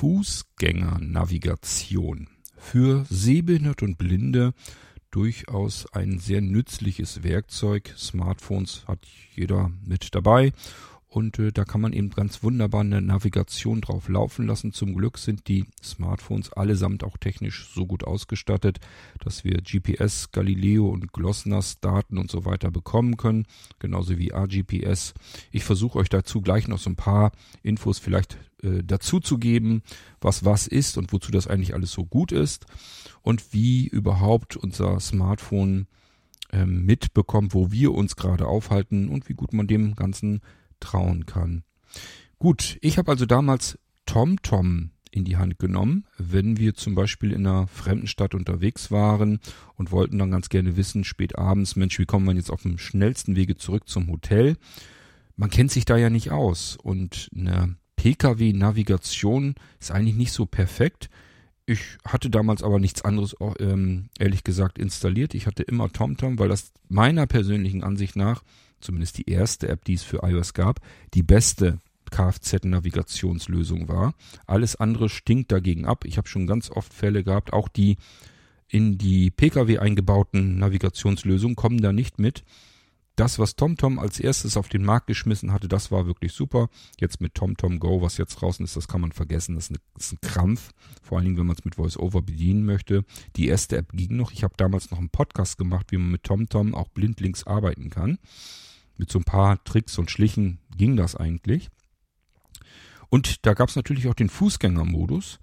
Fußgängernavigation. Für Sehbehinderte und Blinde durchaus ein sehr nützliches Werkzeug. Smartphones hat jeder mit dabei und äh, da kann man eben ganz wunderbar eine Navigation drauf laufen lassen. Zum Glück sind die Smartphones allesamt auch technisch so gut ausgestattet, dass wir GPS, Galileo und GLONASS Daten und so weiter bekommen können, genauso wie AGPS. Ich versuche euch dazu gleich noch so ein paar Infos vielleicht äh, dazu zu geben, was was ist und wozu das eigentlich alles so gut ist und wie überhaupt unser Smartphone äh, mitbekommt, wo wir uns gerade aufhalten und wie gut man dem Ganzen trauen kann. Gut, ich habe also damals TomTom in die Hand genommen, wenn wir zum Beispiel in einer fremden Stadt unterwegs waren und wollten dann ganz gerne wissen, spät abends, Mensch, wie kommen wir jetzt auf dem schnellsten Wege zurück zum Hotel? Man kennt sich da ja nicht aus und eine Pkw-Navigation ist eigentlich nicht so perfekt. Ich hatte damals aber nichts anderes, ähm, ehrlich gesagt, installiert. Ich hatte immer TomTom, weil das meiner persönlichen Ansicht nach zumindest die erste App, die es für iOS gab, die beste Kfz-Navigationslösung war. Alles andere stinkt dagegen ab. Ich habe schon ganz oft Fälle gehabt, auch die in die Pkw eingebauten Navigationslösungen kommen da nicht mit. Das, was TomTom als erstes auf den Markt geschmissen hatte, das war wirklich super. Jetzt mit TomTom Go, was jetzt draußen ist, das kann man vergessen. Das ist, eine, das ist ein Krampf. Vor allen Dingen, wenn man es mit VoiceOver bedienen möchte. Die erste App ging noch. Ich habe damals noch einen Podcast gemacht, wie man mit TomTom auch blindlings arbeiten kann. Mit so ein paar Tricks und Schlichen ging das eigentlich. Und da gab es natürlich auch den Fußgängermodus.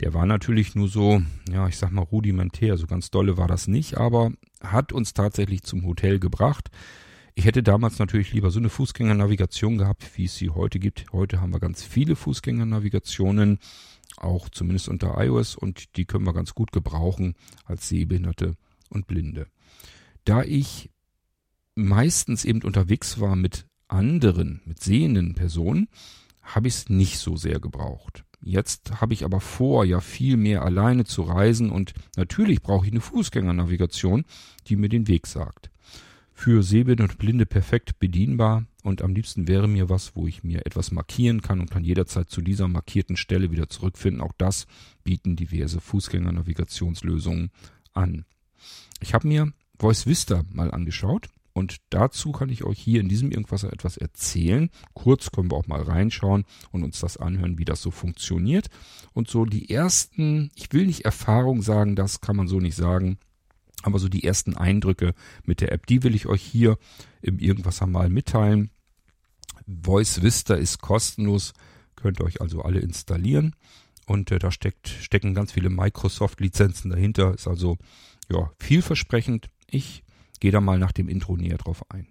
Der war natürlich nur so, ja, ich sag mal rudimentär, so ganz dolle war das nicht, aber hat uns tatsächlich zum Hotel gebracht. Ich hätte damals natürlich lieber so eine Fußgängernavigation gehabt, wie es sie heute gibt. Heute haben wir ganz viele Fußgängernavigationen, auch zumindest unter iOS, und die können wir ganz gut gebrauchen als Sehbehinderte und Blinde. Da ich meistens eben unterwegs war mit anderen, mit sehenden Personen, habe ich es nicht so sehr gebraucht. Jetzt habe ich aber vor, ja viel mehr alleine zu reisen und natürlich brauche ich eine Fußgängernavigation, die mir den Weg sagt. Für Sehbehinderte und Blinde perfekt bedienbar und am liebsten wäre mir was, wo ich mir etwas markieren kann und kann jederzeit zu dieser markierten Stelle wieder zurückfinden. Auch das bieten diverse Fußgängernavigationslösungen an. Ich habe mir Voice Vista mal angeschaut und dazu kann ich euch hier in diesem Irgendwasser etwas erzählen. Kurz können wir auch mal reinschauen und uns das anhören, wie das so funktioniert. Und so die ersten, ich will nicht Erfahrung sagen, das kann man so nicht sagen, aber so die ersten Eindrücke mit der App, die will ich euch hier im Irgendwasser mal mitteilen. Voice Vista ist kostenlos, könnt ihr euch also alle installieren. Und äh, da steckt, stecken ganz viele Microsoft-Lizenzen dahinter. Ist also ja vielversprechend. Ich gehe da mal nach dem Intro näher drauf ein.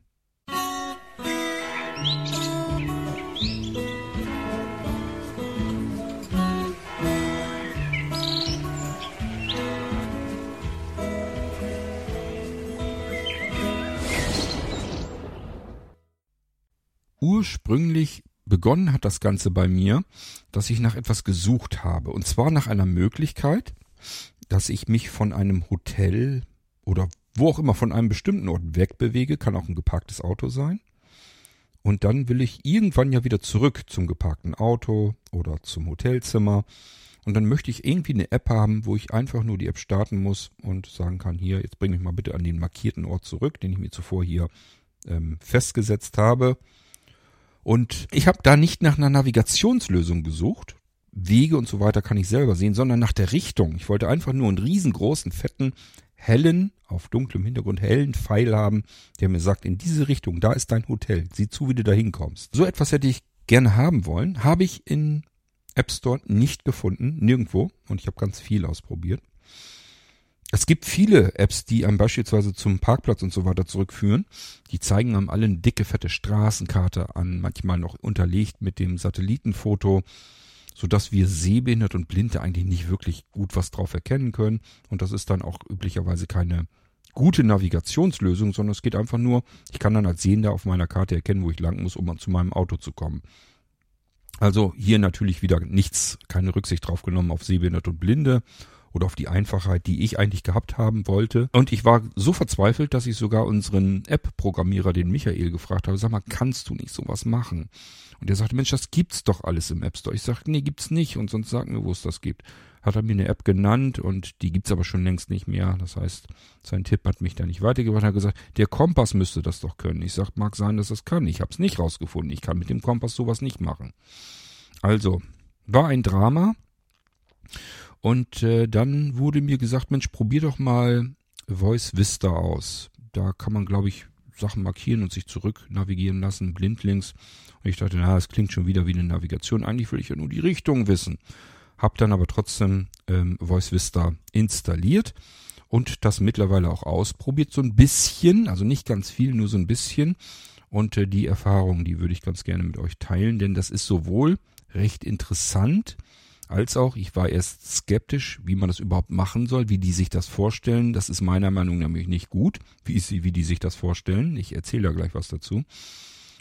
Ursprünglich begonnen hat das Ganze bei mir, dass ich nach etwas gesucht habe. Und zwar nach einer Möglichkeit, dass ich mich von einem Hotel oder wo auch immer von einem bestimmten Ort wegbewege, kann auch ein geparktes Auto sein. Und dann will ich irgendwann ja wieder zurück zum geparkten Auto oder zum Hotelzimmer. Und dann möchte ich irgendwie eine App haben, wo ich einfach nur die App starten muss und sagen kann, hier, jetzt bring mich mal bitte an den markierten Ort zurück, den ich mir zuvor hier ähm, festgesetzt habe. Und ich habe da nicht nach einer Navigationslösung gesucht. Wege und so weiter kann ich selber sehen, sondern nach der Richtung. Ich wollte einfach nur einen riesengroßen, fetten hellen, auf dunklem Hintergrund hellen Pfeil haben, der mir sagt, in diese Richtung, da ist dein Hotel. Sieh zu, wie du da hinkommst. So etwas hätte ich gerne haben wollen. Habe ich in App Store nicht gefunden, nirgendwo. Und ich habe ganz viel ausprobiert. Es gibt viele Apps, die einem beispielsweise zum Parkplatz und so weiter zurückführen. Die zeigen einem alle eine dicke, fette Straßenkarte an, manchmal noch unterlegt mit dem Satellitenfoto sodass wir sehbehindert und Blinde eigentlich nicht wirklich gut was drauf erkennen können. Und das ist dann auch üblicherweise keine gute Navigationslösung, sondern es geht einfach nur, ich kann dann als Sehender auf meiner Karte erkennen, wo ich lang muss, um zu meinem Auto zu kommen. Also hier natürlich wieder nichts, keine Rücksicht drauf genommen auf Sehbehindert und Blinde. Oder auf die Einfachheit, die ich eigentlich gehabt haben wollte. Und ich war so verzweifelt, dass ich sogar unseren App-Programmierer, den Michael, gefragt habe, sag mal, kannst du nicht sowas machen? Und er sagte, Mensch, das gibt's doch alles im App Store. Ich sagte, nee, gibt's nicht und sonst sag mir, wo es das gibt. Hat er mir eine App genannt und die gibt's aber schon längst nicht mehr. Das heißt, sein Tipp hat mich da nicht weitergebracht. Er hat gesagt, der Kompass müsste das doch können. Ich sag, mag sein, dass das kann. Ich habe es nicht rausgefunden. Ich kann mit dem Kompass sowas nicht machen. Also, war ein Drama. Und äh, dann wurde mir gesagt, Mensch, probier doch mal Voice Vista aus. Da kann man, glaube ich, Sachen markieren und sich zurück navigieren lassen, blindlings. Und ich dachte, na, das klingt schon wieder wie eine Navigation. Eigentlich will ich ja nur die Richtung wissen. Hab dann aber trotzdem ähm, Voice Vista installiert und das mittlerweile auch ausprobiert. So ein bisschen, also nicht ganz viel, nur so ein bisschen. Und äh, die Erfahrung, die würde ich ganz gerne mit euch teilen, denn das ist sowohl recht interessant, als auch, ich war erst skeptisch, wie man das überhaupt machen soll, wie die sich das vorstellen. Das ist meiner Meinung nach nämlich nicht gut, wie, ist, wie die sich das vorstellen. Ich erzähle ja gleich was dazu.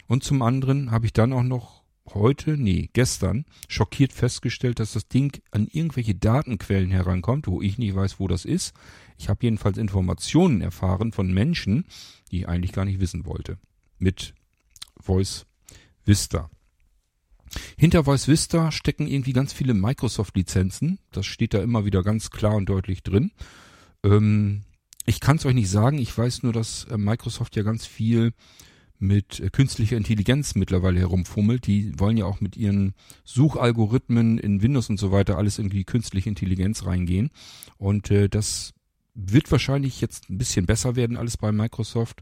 Und zum anderen habe ich dann auch noch heute, nee, gestern, schockiert festgestellt, dass das Ding an irgendwelche Datenquellen herankommt, wo ich nicht weiß, wo das ist. Ich habe jedenfalls Informationen erfahren von Menschen, die ich eigentlich gar nicht wissen wollte. Mit Voice Vista. Hinter Voice Vista stecken irgendwie ganz viele Microsoft-Lizenzen. Das steht da immer wieder ganz klar und deutlich drin. Ähm, ich kann es euch nicht sagen. Ich weiß nur, dass äh, Microsoft ja ganz viel mit äh, künstlicher Intelligenz mittlerweile herumfummelt. Die wollen ja auch mit ihren Suchalgorithmen in Windows und so weiter alles irgendwie künstliche Intelligenz reingehen. Und äh, das wird wahrscheinlich jetzt ein bisschen besser werden, alles bei Microsoft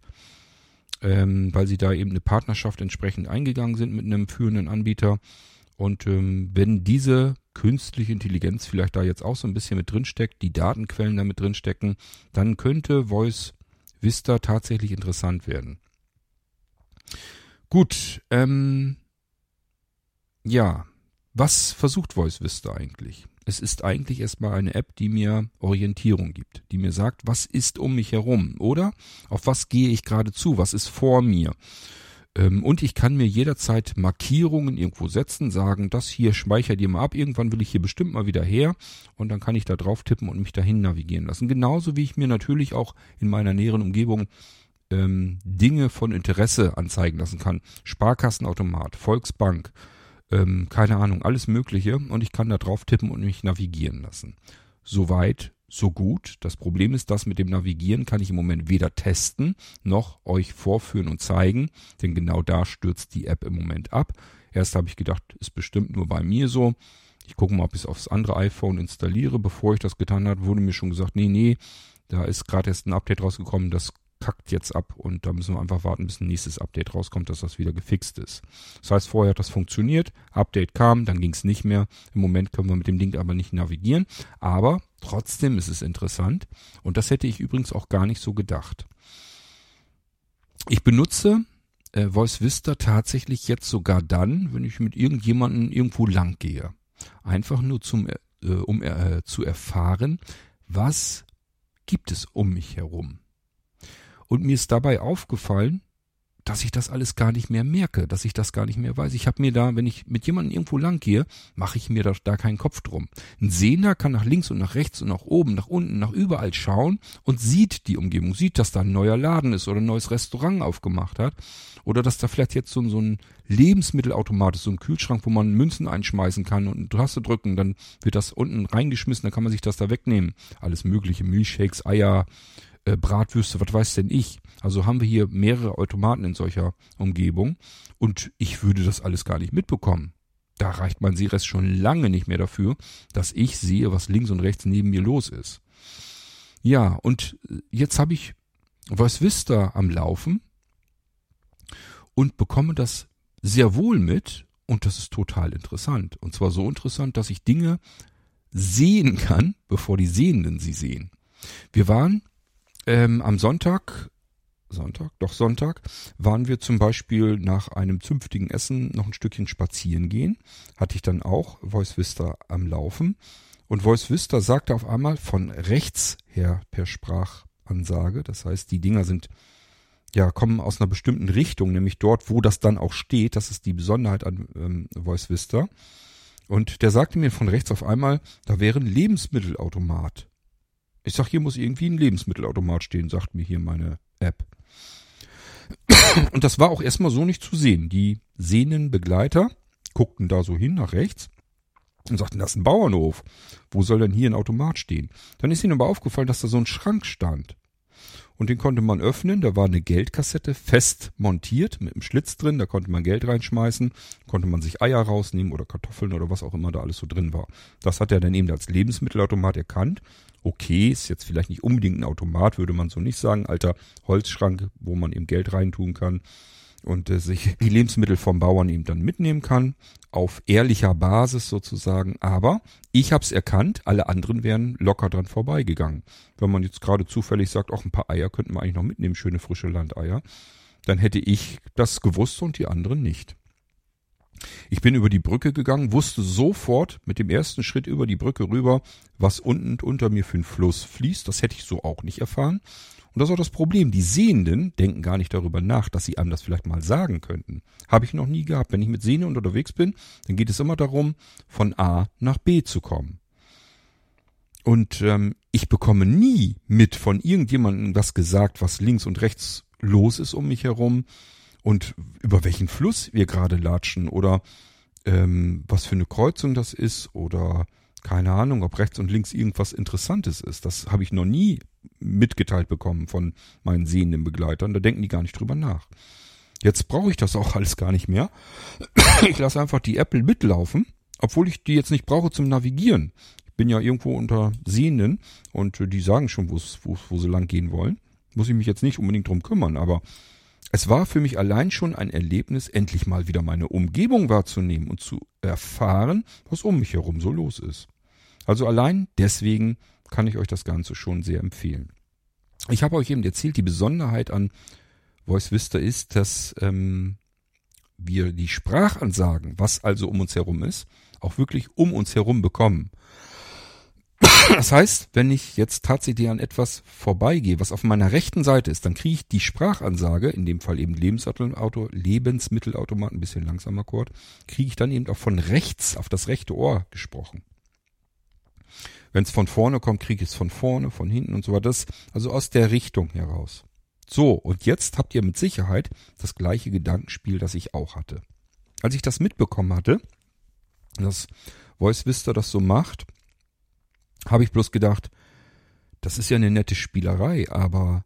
ähm, weil sie da eben eine Partnerschaft entsprechend eingegangen sind mit einem führenden Anbieter. Und ähm, wenn diese künstliche Intelligenz vielleicht da jetzt auch so ein bisschen mit drinsteckt, die Datenquellen da mit drinstecken, dann könnte Voice Vista tatsächlich interessant werden. Gut, ähm, ja, was versucht Voice Vista eigentlich? Es ist eigentlich erstmal eine App, die mir Orientierung gibt, die mir sagt, was ist um mich herum oder auf was gehe ich gerade zu, was ist vor mir. Ähm, und ich kann mir jederzeit Markierungen irgendwo setzen, sagen, das hier speicher dir mal ab, irgendwann will ich hier bestimmt mal wieder her und dann kann ich da drauf tippen und mich dahin navigieren lassen. Genauso wie ich mir natürlich auch in meiner näheren Umgebung ähm, Dinge von Interesse anzeigen lassen kann. Sparkassenautomat, Volksbank, ähm, keine Ahnung, alles Mögliche und ich kann da drauf tippen und mich navigieren lassen. Soweit, so gut. Das Problem ist, dass mit dem Navigieren kann ich im Moment weder testen noch euch vorführen und zeigen, denn genau da stürzt die App im Moment ab. Erst habe ich gedacht, ist bestimmt nur bei mir so. Ich gucke mal, ob ich es aufs andere iPhone installiere. Bevor ich das getan habe, wurde mir schon gesagt, nee, nee, da ist gerade erst ein Update rausgekommen, das kackt jetzt ab und da müssen wir einfach warten, bis ein nächstes Update rauskommt, dass das wieder gefixt ist. Das heißt, vorher hat das funktioniert, Update kam, dann ging es nicht mehr. Im Moment können wir mit dem Ding aber nicht navigieren, aber trotzdem ist es interessant und das hätte ich übrigens auch gar nicht so gedacht. Ich benutze äh, Voice Vista tatsächlich jetzt sogar dann, wenn ich mit irgendjemandem irgendwo lang gehe. Einfach nur zum, äh, um äh, zu erfahren, was gibt es um mich herum. Und mir ist dabei aufgefallen, dass ich das alles gar nicht mehr merke, dass ich das gar nicht mehr weiß. Ich habe mir da, wenn ich mit jemandem irgendwo lang gehe, mache ich mir da, da keinen Kopf drum. Ein Sehender kann nach links und nach rechts und nach oben, nach unten, nach überall schauen und sieht die Umgebung, sieht, dass da ein neuer Laden ist oder ein neues Restaurant aufgemacht hat oder dass da vielleicht jetzt so, so ein Lebensmittelautomat ist, so ein Kühlschrank, wo man Münzen einschmeißen kann und hast zu drücken, dann wird das unten reingeschmissen, dann kann man sich das da wegnehmen. Alles mögliche, Milchshakes, Eier, äh, Bratwürste, was weiß denn ich. Also haben wir hier mehrere Automaten in solcher Umgebung und ich würde das alles gar nicht mitbekommen. Da reicht mein Sehrest schon lange nicht mehr dafür, dass ich sehe, was links und rechts neben mir los ist. Ja, und jetzt habe ich was Vista am Laufen und bekomme das sehr wohl mit und das ist total interessant. Und zwar so interessant, dass ich Dinge sehen kann, bevor die Sehenden sie sehen. Wir waren ähm, am Sonntag, Sonntag, doch Sonntag, waren wir zum Beispiel nach einem zünftigen Essen noch ein Stückchen spazieren gehen. Hatte ich dann auch Voice Vista am Laufen. Und Voice Vista sagte auf einmal von rechts her per Sprachansage. Das heißt, die Dinger sind ja, kommen aus einer bestimmten Richtung, nämlich dort, wo das dann auch steht. Das ist die Besonderheit an ähm, Voice Vista. Und der sagte mir von rechts auf einmal, da wäre ein Lebensmittelautomat. Ich sag, hier muss irgendwie ein Lebensmittelautomat stehen, sagt mir hier meine App. Und das war auch erstmal so nicht zu sehen. Die sehenden Begleiter guckten da so hin nach rechts und sagten, das ist ein Bauernhof. Wo soll denn hier ein Automat stehen? Dann ist ihnen aber aufgefallen, dass da so ein Schrank stand. Und den konnte man öffnen. Da war eine Geldkassette fest montiert mit einem Schlitz drin. Da konnte man Geld reinschmeißen. Konnte man sich Eier rausnehmen oder Kartoffeln oder was auch immer da alles so drin war. Das hat er dann eben als Lebensmittelautomat erkannt. Okay, ist jetzt vielleicht nicht unbedingt ein Automat, würde man so nicht sagen. Alter Holzschrank, wo man eben Geld reintun kann und äh, sich die Lebensmittel vom Bauern eben dann mitnehmen kann, auf ehrlicher Basis sozusagen. Aber ich habe es erkannt, alle anderen wären locker dran vorbeigegangen. Wenn man jetzt gerade zufällig sagt, auch ein paar Eier könnten wir eigentlich noch mitnehmen, schöne frische Landeier, dann hätte ich das gewusst und die anderen nicht. Ich bin über die Brücke gegangen, wusste sofort mit dem ersten Schritt über die Brücke rüber, was unten unter mir für ein Fluss fließt. Das hätte ich so auch nicht erfahren. Und das ist auch das Problem. Die Sehenden denken gar nicht darüber nach, dass sie einem das vielleicht mal sagen könnten. Habe ich noch nie gehabt. Wenn ich mit Sehnen unterwegs bin, dann geht es immer darum, von A nach B zu kommen. Und ähm, ich bekomme nie mit von irgendjemandem was gesagt, was links und rechts los ist um mich herum und über welchen Fluss wir gerade latschen oder ähm, was für eine Kreuzung das ist oder keine Ahnung, ob rechts und links irgendwas Interessantes ist. Das habe ich noch nie mitgeteilt bekommen von meinen sehenden Begleitern. Da denken die gar nicht drüber nach. Jetzt brauche ich das auch alles gar nicht mehr. Ich lasse einfach die Apple mitlaufen, obwohl ich die jetzt nicht brauche zum Navigieren. Ich bin ja irgendwo unter Sehenden und die sagen schon, wo, wo sie lang gehen wollen. Muss ich mich jetzt nicht unbedingt drum kümmern, aber es war für mich allein schon ein Erlebnis, endlich mal wieder meine Umgebung wahrzunehmen und zu erfahren, was um mich herum so los ist. Also allein deswegen kann ich euch das Ganze schon sehr empfehlen. Ich habe euch eben erzählt, die Besonderheit an Voice Vista ist, dass ähm, wir die Sprachansagen, was also um uns herum ist, auch wirklich um uns herum bekommen. Das heißt, wenn ich jetzt tatsächlich an etwas vorbeigehe, was auf meiner rechten Seite ist, dann kriege ich die Sprachansage, in dem Fall eben Lebensmittelauto, Lebensmittelautomat, ein bisschen langsamer Chord, kriege ich dann eben auch von rechts auf das rechte Ohr gesprochen. Wenn es von vorne kommt, kriege ich es von vorne, von hinten und so weiter. Das, also aus der Richtung heraus. So, und jetzt habt ihr mit Sicherheit das gleiche Gedankenspiel, das ich auch hatte. Als ich das mitbekommen hatte, dass Voice Vista das so macht, habe ich bloß gedacht, das ist ja eine nette Spielerei, aber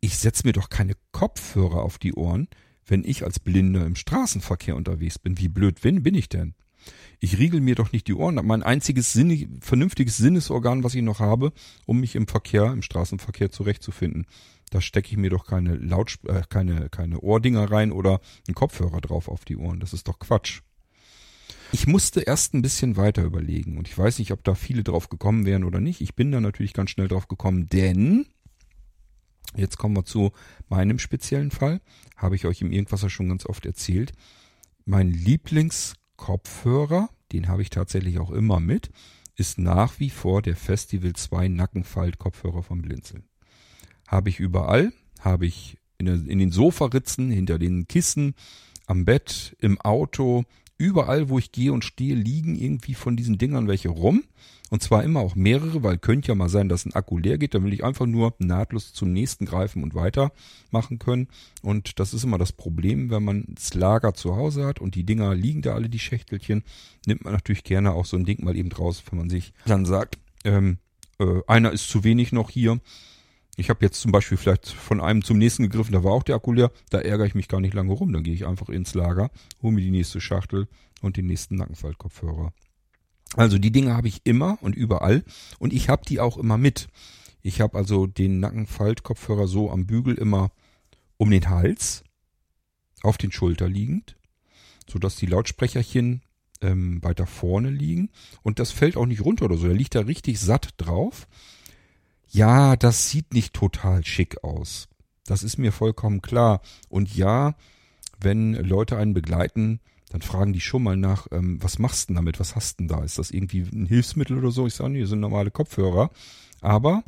ich setze mir doch keine Kopfhörer auf die Ohren, wenn ich als Blinder im Straßenverkehr unterwegs bin. Wie blöd bin, bin ich denn? Ich riegel mir doch nicht die Ohren ab. Mein einziges sinnig, vernünftiges Sinnesorgan, was ich noch habe, um mich im Verkehr, im Straßenverkehr zurechtzufinden. Da stecke ich mir doch keine Laut, äh, keine, keine Ohrdinger rein oder einen Kopfhörer drauf auf die Ohren. Das ist doch Quatsch. Ich musste erst ein bisschen weiter überlegen und ich weiß nicht, ob da viele drauf gekommen wären oder nicht. Ich bin da natürlich ganz schnell drauf gekommen, denn jetzt kommen wir zu meinem speziellen Fall. Habe ich euch im Irgendwasser schon ganz oft erzählt. Mein Lieblings Kopfhörer, den habe ich tatsächlich auch immer mit, ist nach wie vor der Festival 2 Nackenfalt-Kopfhörer vom Blinzeln. Habe ich überall, habe ich in den Sofaritzen, hinter den Kissen, am Bett, im Auto, überall, wo ich gehe und stehe, liegen irgendwie von diesen Dingern welche rum. Und zwar immer auch mehrere, weil könnte ja mal sein, dass ein Akku leer geht. Dann will ich einfach nur nahtlos zum nächsten greifen und weitermachen können. Und das ist immer das Problem, wenn man das Lager zu Hause hat und die Dinger liegen da alle, die Schächtelchen, nimmt man natürlich gerne auch so ein Ding mal eben draus, wenn man sich dann sagt, ähm, äh, einer ist zu wenig noch hier. Ich habe jetzt zum Beispiel vielleicht von einem zum nächsten gegriffen, da war auch der Akku leer, da ärgere ich mich gar nicht lange rum. Dann gehe ich einfach ins Lager, hole mir die nächste Schachtel und den nächsten Nackenfaltkopfhörer. Also die Dinge habe ich immer und überall und ich habe die auch immer mit. Ich habe also den Nackenfaltkopfhörer so am Bügel immer um den Hals, auf den Schulter liegend, so dass die Lautsprecherchen ähm, weiter vorne liegen und das fällt auch nicht runter oder so. Der liegt da richtig satt drauf. Ja, das sieht nicht total schick aus. Das ist mir vollkommen klar. Und ja, wenn Leute einen begleiten, dann fragen die schon mal nach, ähm, was machst du denn damit? Was hast du denn da? Ist das irgendwie ein Hilfsmittel oder so? Ich sage, nee, das sind normale Kopfhörer. Aber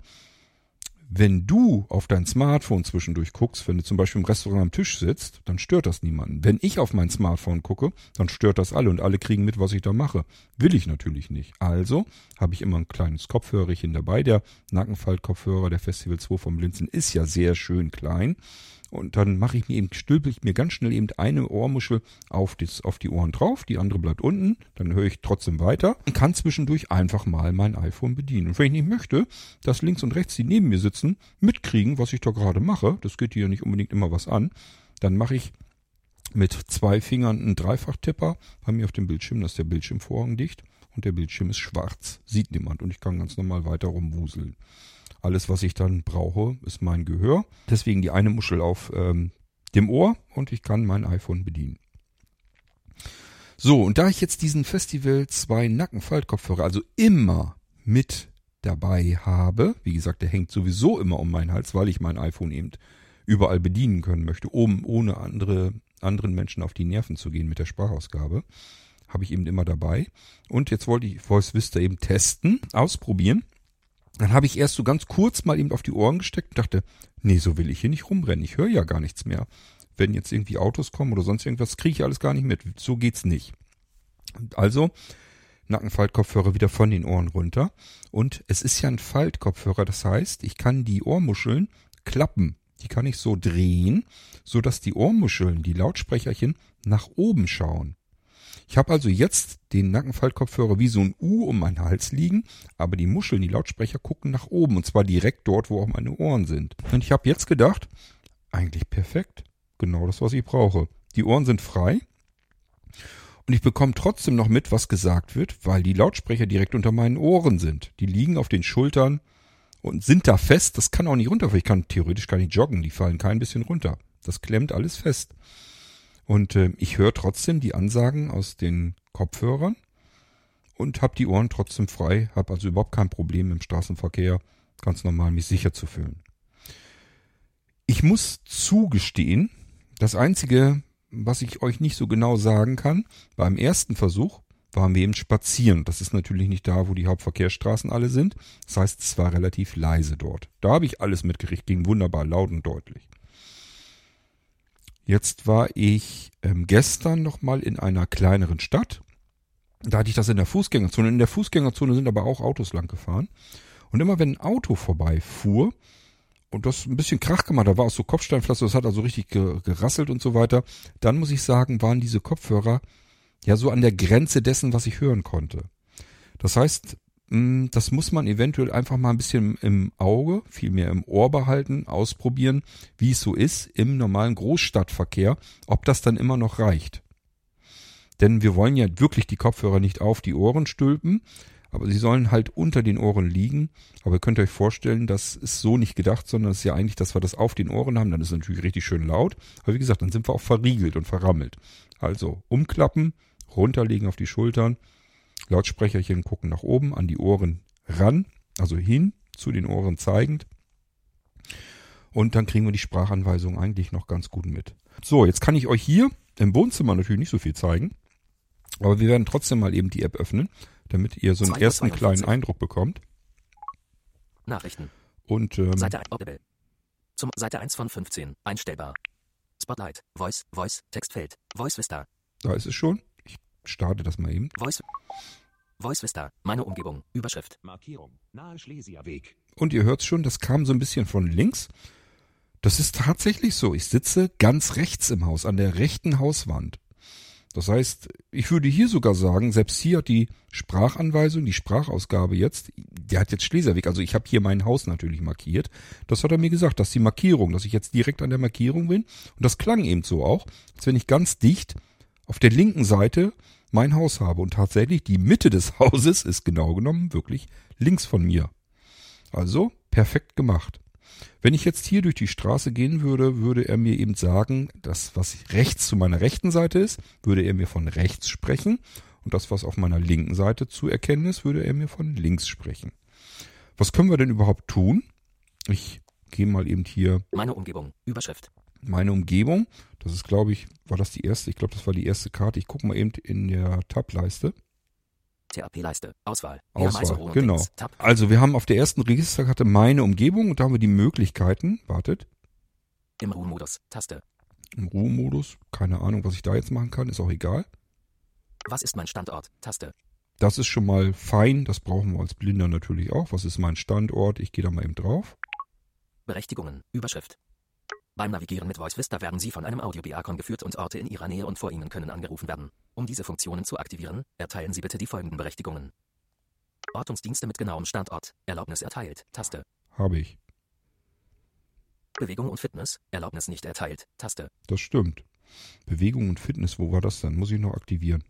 Wenn du auf dein Smartphone zwischendurch guckst, wenn du zum Beispiel im Restaurant am Tisch sitzt, dann stört das niemanden. Wenn ich auf mein Smartphone gucke, dann stört das alle und alle kriegen mit, was ich da mache. Will ich natürlich nicht. Also habe ich immer ein kleines Kopfhörerchen dabei. Der Nackenfaltkopfhörer der Festival 2 vom Blinzen ist ja sehr schön klein. Und dann mache ich mir eben, stülpe ich mir ganz schnell eben eine Ohrmuschel auf, das, auf die Ohren drauf, die andere bleibt unten, dann höre ich trotzdem weiter und kann zwischendurch einfach mal mein iPhone bedienen. Und wenn ich nicht möchte, dass links und rechts, die neben mir sitzen, mitkriegen, was ich da gerade mache, das geht hier nicht unbedingt immer was an, dann mache ich mit zwei Fingern einen Dreifachtipper bei mir auf dem Bildschirm, das ist der Bildschirmvorhang dicht und der Bildschirm ist schwarz, sieht niemand und ich kann ganz normal weiter rumwuseln. Alles, was ich dann brauche, ist mein Gehör. Deswegen die eine Muschel auf ähm, dem Ohr und ich kann mein iPhone bedienen. So, und da ich jetzt diesen Festival 2 Nackenfaltkopfhörer also immer mit dabei habe, wie gesagt, der hängt sowieso immer um meinen Hals, weil ich mein iPhone eben überall bedienen können möchte, um ohne andere, anderen Menschen auf die Nerven zu gehen mit der Sprachausgabe, habe ich eben immer dabei. Und jetzt wollte ich Voice Vista eben testen, ausprobieren. Dann habe ich erst so ganz kurz mal eben auf die Ohren gesteckt und dachte, nee, so will ich hier nicht rumrennen. Ich höre ja gar nichts mehr. Wenn jetzt irgendwie Autos kommen oder sonst irgendwas, kriege ich alles gar nicht mit. So geht's nicht. Also Nackenfaltkopfhörer wieder von den Ohren runter. Und es ist ja ein Faltkopfhörer, das heißt, ich kann die Ohrmuscheln klappen. Die kann ich so drehen, so dass die Ohrmuscheln, die Lautsprecherchen, nach oben schauen. Ich habe also jetzt den Nackenfaltkopfhörer wie so ein U um meinen Hals liegen, aber die Muscheln, die Lautsprecher gucken nach oben und zwar direkt dort, wo auch meine Ohren sind. Und ich habe jetzt gedacht, eigentlich perfekt. Genau das, was ich brauche. Die Ohren sind frei. Und ich bekomme trotzdem noch mit, was gesagt wird, weil die Lautsprecher direkt unter meinen Ohren sind. Die liegen auf den Schultern und sind da fest. Das kann auch nicht runter. Ich kann theoretisch gar nicht joggen. Die fallen kein bisschen runter. Das klemmt alles fest. Und äh, ich höre trotzdem die Ansagen aus den Kopfhörern und habe die Ohren trotzdem frei, habe also überhaupt kein Problem im Straßenverkehr, ganz normal mich sicher zu fühlen. Ich muss zugestehen, das Einzige, was ich euch nicht so genau sagen kann, beim ersten Versuch waren wir eben spazieren. Das ist natürlich nicht da, wo die Hauptverkehrsstraßen alle sind. Das heißt, es war relativ leise dort. Da habe ich alles mitgerichtet, ging wunderbar laut und deutlich. Jetzt war ich ähm, gestern nochmal in einer kleineren Stadt. Da hatte ich das in der Fußgängerzone. In der Fußgängerzone sind aber auch Autos lang gefahren. Und immer wenn ein Auto vorbeifuhr und das ein bisschen Krach gemacht, da war auch so Kopfsteinpflaster, das hat also richtig gerasselt und so weiter, dann muss ich sagen, waren diese Kopfhörer ja so an der Grenze dessen, was ich hören konnte. Das heißt, das muss man eventuell einfach mal ein bisschen im Auge, vielmehr im Ohr behalten, ausprobieren, wie es so ist im normalen Großstadtverkehr, ob das dann immer noch reicht. Denn wir wollen ja wirklich die Kopfhörer nicht auf die Ohren stülpen, aber sie sollen halt unter den Ohren liegen. Aber ihr könnt euch vorstellen, das ist so nicht gedacht, sondern es ist ja eigentlich, dass wir das auf den Ohren haben, dann ist es natürlich richtig schön laut. Aber wie gesagt, dann sind wir auch verriegelt und verrammelt. Also umklappen, runterlegen auf die Schultern Lautsprecherchen gucken nach oben, an die Ohren ran, also hin zu den Ohren zeigend. Und dann kriegen wir die Sprachanweisung eigentlich noch ganz gut mit. So, jetzt kann ich euch hier im Wohnzimmer natürlich nicht so viel zeigen. Aber wir werden trotzdem mal eben die App öffnen, damit ihr so einen ersten kleinen Eindruck bekommt. Nachrichten. Und ähm, Seite, Audible. Zum Seite 1 von 15. Einstellbar. Spotlight. Voice. Voice. Textfeld. Voice Vista. da ist es schon. Starte das mal eben. Voice. Voice Vista. Meine Umgebung. Überschrift. Markierung. Nahe Schlesierweg. Und ihr hört's schon, das kam so ein bisschen von links. Das ist tatsächlich so. Ich sitze ganz rechts im Haus, an der rechten Hauswand. Das heißt, ich würde hier sogar sagen, selbst hier hat die Sprachanweisung, die Sprachausgabe jetzt, der hat jetzt Schlesierweg, also ich habe hier mein Haus natürlich markiert. Das hat er mir gesagt, dass die Markierung, dass ich jetzt direkt an der Markierung bin. Und das klang eben so auch, als wenn ich ganz dicht auf der linken Seite mein Haus habe. Und tatsächlich die Mitte des Hauses ist genau genommen wirklich links von mir. Also perfekt gemacht. Wenn ich jetzt hier durch die Straße gehen würde, würde er mir eben sagen, das, was rechts zu meiner rechten Seite ist, würde er mir von rechts sprechen. Und das, was auf meiner linken Seite zu erkennen ist, würde er mir von links sprechen. Was können wir denn überhaupt tun? Ich gehe mal eben hier Meine Umgebung. Überschrift. meine Umgebung. Das ist, glaube ich, war das die erste? Ich glaube, das war die erste Karte. Ich gucke mal eben in der Tableiste. TAP-Leiste. Auswahl. Auswahl, genau. Also wir haben auf der ersten Registerkarte meine Umgebung und da haben wir die Möglichkeiten. Wartet. Im Ruhemodus. Taste. Im Ruhemodus. Keine Ahnung, was ich da jetzt machen kann. Ist auch egal. Was ist mein Standort? Taste. Das ist schon mal fein. Das brauchen wir als Blinder natürlich auch. Was ist mein Standort? Ich gehe da mal eben drauf. Berechtigungen. Überschrift. Beim Navigieren mit Voice Vista werden Sie von einem Audio-Beacon geführt und Orte in Ihrer Nähe und vor Ihnen können angerufen werden. Um diese Funktionen zu aktivieren, erteilen Sie bitte die folgenden Berechtigungen. Ortungsdienste mit genauem Standort. Erlaubnis erteilt. Taste. Habe ich. Bewegung und Fitness. Erlaubnis nicht erteilt. Taste. Das stimmt. Bewegung und Fitness, wo war das denn? Muss ich noch aktivieren.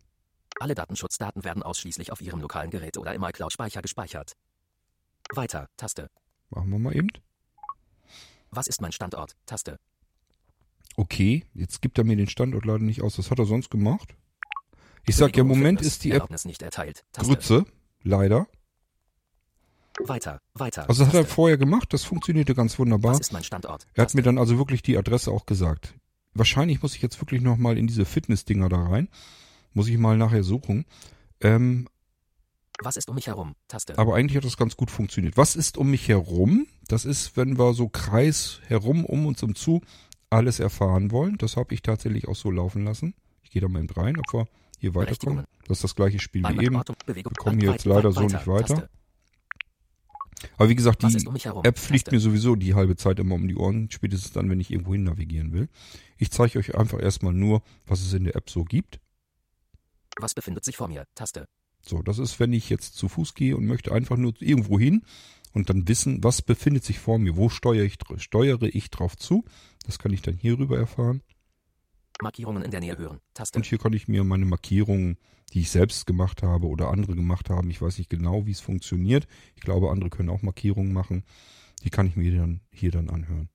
Alle Datenschutzdaten werden ausschließlich auf Ihrem lokalen Gerät oder im iCloud-Speicher gespeichert. Weiter. Taste. Machen wir mal eben. Was ist mein Standort? Taste. Okay, jetzt gibt er mir den Standort leider nicht aus. Was hat er sonst gemacht? Ich sag ja, im Moment ist die App nicht erteilt. Grütze, leider. Weiter, weiter. Also das hat er vorher gemacht, das funktionierte ganz wunderbar. Was ist mein Standort? Er hat mir dann also wirklich die Adresse auch gesagt. Wahrscheinlich muss ich jetzt wirklich nochmal in diese Fitness-Dinger da rein. Muss ich mal nachher suchen. Ähm, was ist um mich herum? Taste. Aber eigentlich hat das ganz gut funktioniert. Was ist um mich herum? Das ist, wenn wir so Kreis herum, um uns und zu alles erfahren wollen. Das habe ich tatsächlich auch so laufen lassen. Ich gehe da mal eben rein, ob wir hier weiterkommen. Das ist das gleiche Spiel wie eben. Wir kommen hier jetzt leider so nicht weiter. Aber wie gesagt, die um App fliegt mir sowieso die halbe Zeit immer um die Ohren, spätestens dann, wenn ich irgendwo hin navigieren will. Ich zeige euch einfach erstmal nur, was es in der App so gibt. Was befindet sich vor mir? Taste. So, das ist, wenn ich jetzt zu Fuß gehe und möchte einfach nur irgendwo hin und dann wissen, was befindet sich vor mir, wo steuere ich, steuere ich drauf zu. Das kann ich dann hierüber erfahren. Markierungen in der Nähe hören. Taste. Und hier kann ich mir meine Markierungen, die ich selbst gemacht habe oder andere gemacht haben, ich weiß nicht genau, wie es funktioniert. Ich glaube, andere können auch Markierungen machen. Die kann ich mir dann hier dann anhören.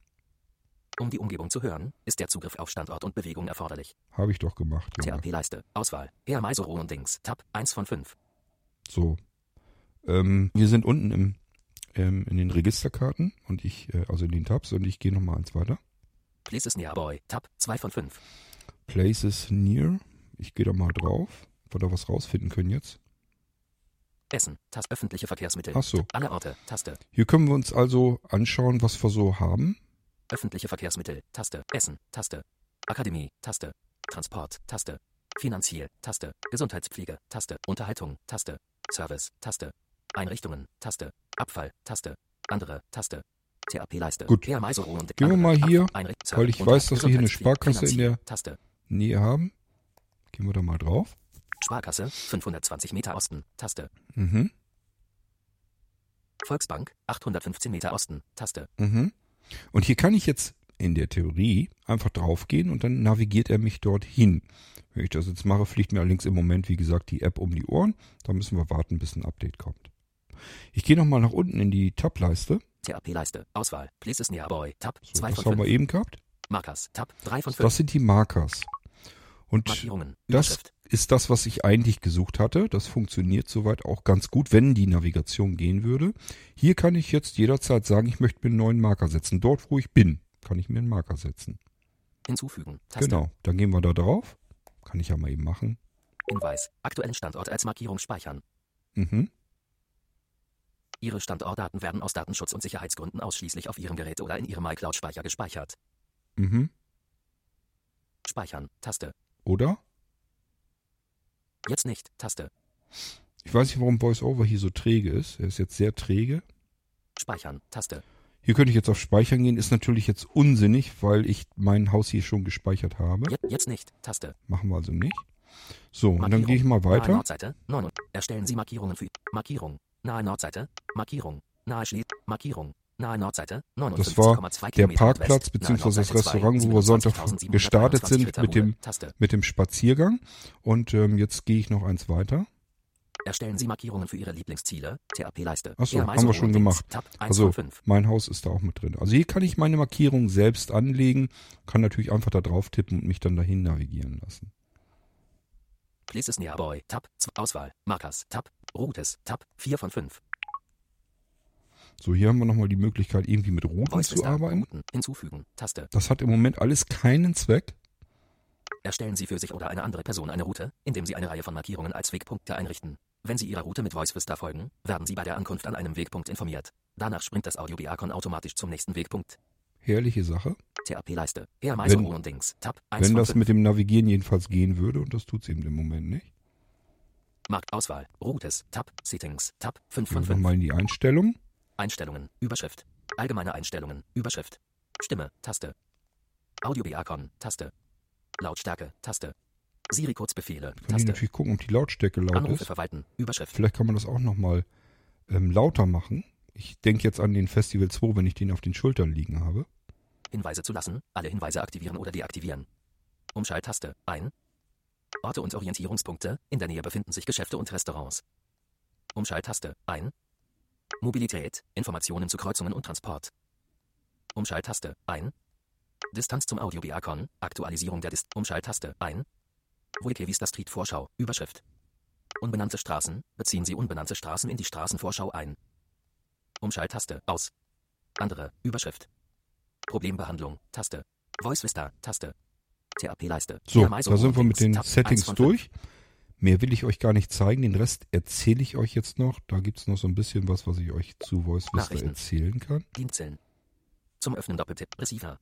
Um die Umgebung zu hören, ist der Zugriff auf Standort und Bewegung erforderlich. Habe ich doch gemacht. TAP-Leiste. Auswahl. Herr Meisoro und Dings. Tab 1 von 5. So. Ähm, wir sind unten im, ähm, in den Registerkarten und ich, äh, also in den Tabs und ich gehe nochmal eins weiter. Places Near Boy. Tab 2 von 5. Places Near. Ich gehe da mal drauf, ob wir da was rausfinden können jetzt. Essen, Taste, öffentliche Verkehrsmittel. Ach so. Alle Orte, Taste. Hier können wir uns also anschauen, was wir so haben. Öffentliche Verkehrsmittel, Taste. Essen, Taste. Akademie, Taste. Transport, Taste. Finanziell, Taste. Gesundheitspflege, Taste. Unterhaltung, Taste. Service, Taste. Einrichtungen, Taste. Abfall, Taste. Andere, Taste. TAP-Leiste. Gut. Gehen wir mal hier, weil ich weiß, dass wir hier eine Sparkasse in der Taste. Nähe haben. Gehen wir da mal drauf. Sparkasse, 520 Meter Osten, Taste. Mhm. Volksbank, 815 Meter Osten, Taste. Mhm. Und hier kann ich jetzt in der Theorie einfach draufgehen und dann navigiert er mich dorthin. Wenn ich das jetzt mache, fliegt mir allerdings im Moment, wie gesagt, die App um die Ohren. Da müssen wir warten, bis ein Update kommt. Ich gehe nochmal nach unten in die Tab-Leiste. TAP-Leiste. Auswahl. Places near boy. Tab 2 so, von 5. Das haben wir eben gehabt. Markers. Tab 3 von 5. Das sind die Markers. Und das ist das, was ich eigentlich gesucht hatte. Das funktioniert soweit auch ganz gut, wenn die Navigation gehen würde. Hier kann ich jetzt jederzeit sagen, ich möchte mir einen neuen Marker setzen. Dort, wo ich bin, kann ich mir einen Marker setzen. Hinzufügen. Taste. Genau. Dann gehen wir da drauf. Kann ich ja mal eben machen. Hinweis. Aktuellen Standort als Markierung speichern. Mhm. Ihre Standortdaten werden aus Datenschutz- und Sicherheitsgründen ausschließlich auf Ihrem Gerät oder in Ihrem iCloud-Speicher gespeichert. Mhm. Speichern. Taste. Oder? Jetzt nicht. Taste. Ich weiß nicht, warum VoiceOver hier so träge ist. Er ist jetzt sehr träge. Speichern. Taste. Hier könnte ich jetzt auf Speichern gehen. Ist natürlich jetzt unsinnig, weil ich mein Haus hier schon gespeichert habe. Jetzt nicht. Taste. Machen wir also nicht. So, und dann gehe ich mal weiter. Nordseite. 9. Erstellen Sie Markierungen für Markierung. Nahe Nordseite. Markierung. Nahe Schließ. Markierung. Nahe Nordseite. 59, das war der Parkplatz bzw. das Restaurant, wo wir Sonntag gestartet sind mit dem, mit dem Spaziergang. Und ähm, jetzt gehe ich noch eins weiter. Erstellen Sie Markierungen für Ihre Lieblingsziele. TAP-Leiste. Achso, haben wir schon gemacht. Also mein Haus ist da auch mit drin. Also hier kann ich meine Markierung selbst anlegen, kann natürlich einfach da drauf tippen und mich dann dahin navigieren lassen. Places Nearby. Tab. Auswahl. Markers. Tab. Routes. Tab. 4 von 5. So, hier haben wir nochmal die Möglichkeit, irgendwie mit Routen zu arbeiten. Routen. Hinzufügen. Taste. Das hat im Moment alles keinen Zweck. Erstellen Sie für sich oder eine andere Person eine Route, indem Sie eine Reihe von Markierungen als Wegpunkte einrichten. Wenn Sie Ihrer Route mit VoiceVista folgen, werden Sie bei der Ankunft an einem Wegpunkt informiert. Danach springt das Audio-Beacon automatisch zum nächsten Wegpunkt. Herrliche Sache. TAP-Leiste. Wenn- und Dings. Tab 1 Wenn das 5. mit dem Navigieren jedenfalls gehen würde, und das tut's eben im Moment nicht. Marktauswahl. Routes. Tab. Settings. Tab 5 Gehen von wir 5. mal in die Einstellung. Einstellungen. Überschrift. Allgemeine Einstellungen. Überschrift. Stimme. Taste. Audio-Beacon. Taste. Lautstärke. Taste. Siri-Kurzbefehle. Kann ich Taste. natürlich gucken, ob die Lautstärke laut Anrufe ist. verwalten. Überschrift. Vielleicht kann man das auch nochmal ähm, lauter machen. Ich denke jetzt an den Festival 2, wenn ich den auf den Schultern liegen habe. Hinweise zu lassen. Alle Hinweise aktivieren oder deaktivieren. Umschalttaste. Ein. Orte und Orientierungspunkte. In der Nähe befinden sich Geschäfte und Restaurants. Umschalttaste. Ein. Mobilität. Informationen zu Kreuzungen und Transport. Umschalttaste. Ein. Distanz zum Audio-Beacon. Aktualisierung der Dist. Umschalttaste. Ein. Wiki Vista Street Vorschau. Überschrift. Unbenannte Straßen. Beziehen Sie unbenannte Straßen in die Straßenvorschau ein. Umschalttaste. Aus. Andere. Überschrift. Problembehandlung. Taste. Voice Vista. Taste. TAP-Leiste. So, da sind wir mit den Settings durch. Mehr will ich euch gar nicht zeigen. Den Rest erzähle ich euch jetzt noch. Da gibt's noch so ein bisschen was, was ich euch zu Voice Vista erzählen kann. Dienstzellen. Zum Öffnen Doppeltipp. Receiver.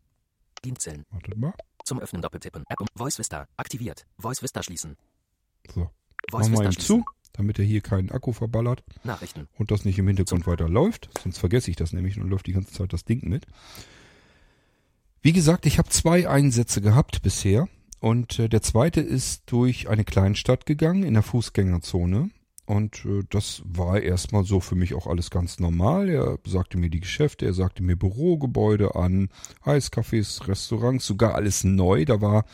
Dienstzellen. Wartet mal. Zum Öffnen Doppeltippen. App Voice Vista. Aktiviert. Voice Vista schließen. So, Voice machen wir schließen. zu, damit er hier keinen Akku verballert Nachrichten. und das nicht im Hintergrund weiter läuft. Sonst vergesse ich das nämlich und läuft die ganze Zeit das Ding mit. Wie gesagt, ich habe zwei Einsätze gehabt bisher. Und äh, der zweite ist durch eine Kleinstadt gegangen in der Fußgängerzone. Und äh, das war erstmal so für mich auch alles ganz normal. Er sagte mir die Geschäfte, er sagte mir Bürogebäude an, Eiscafés, Restaurants, sogar alles neu. Da war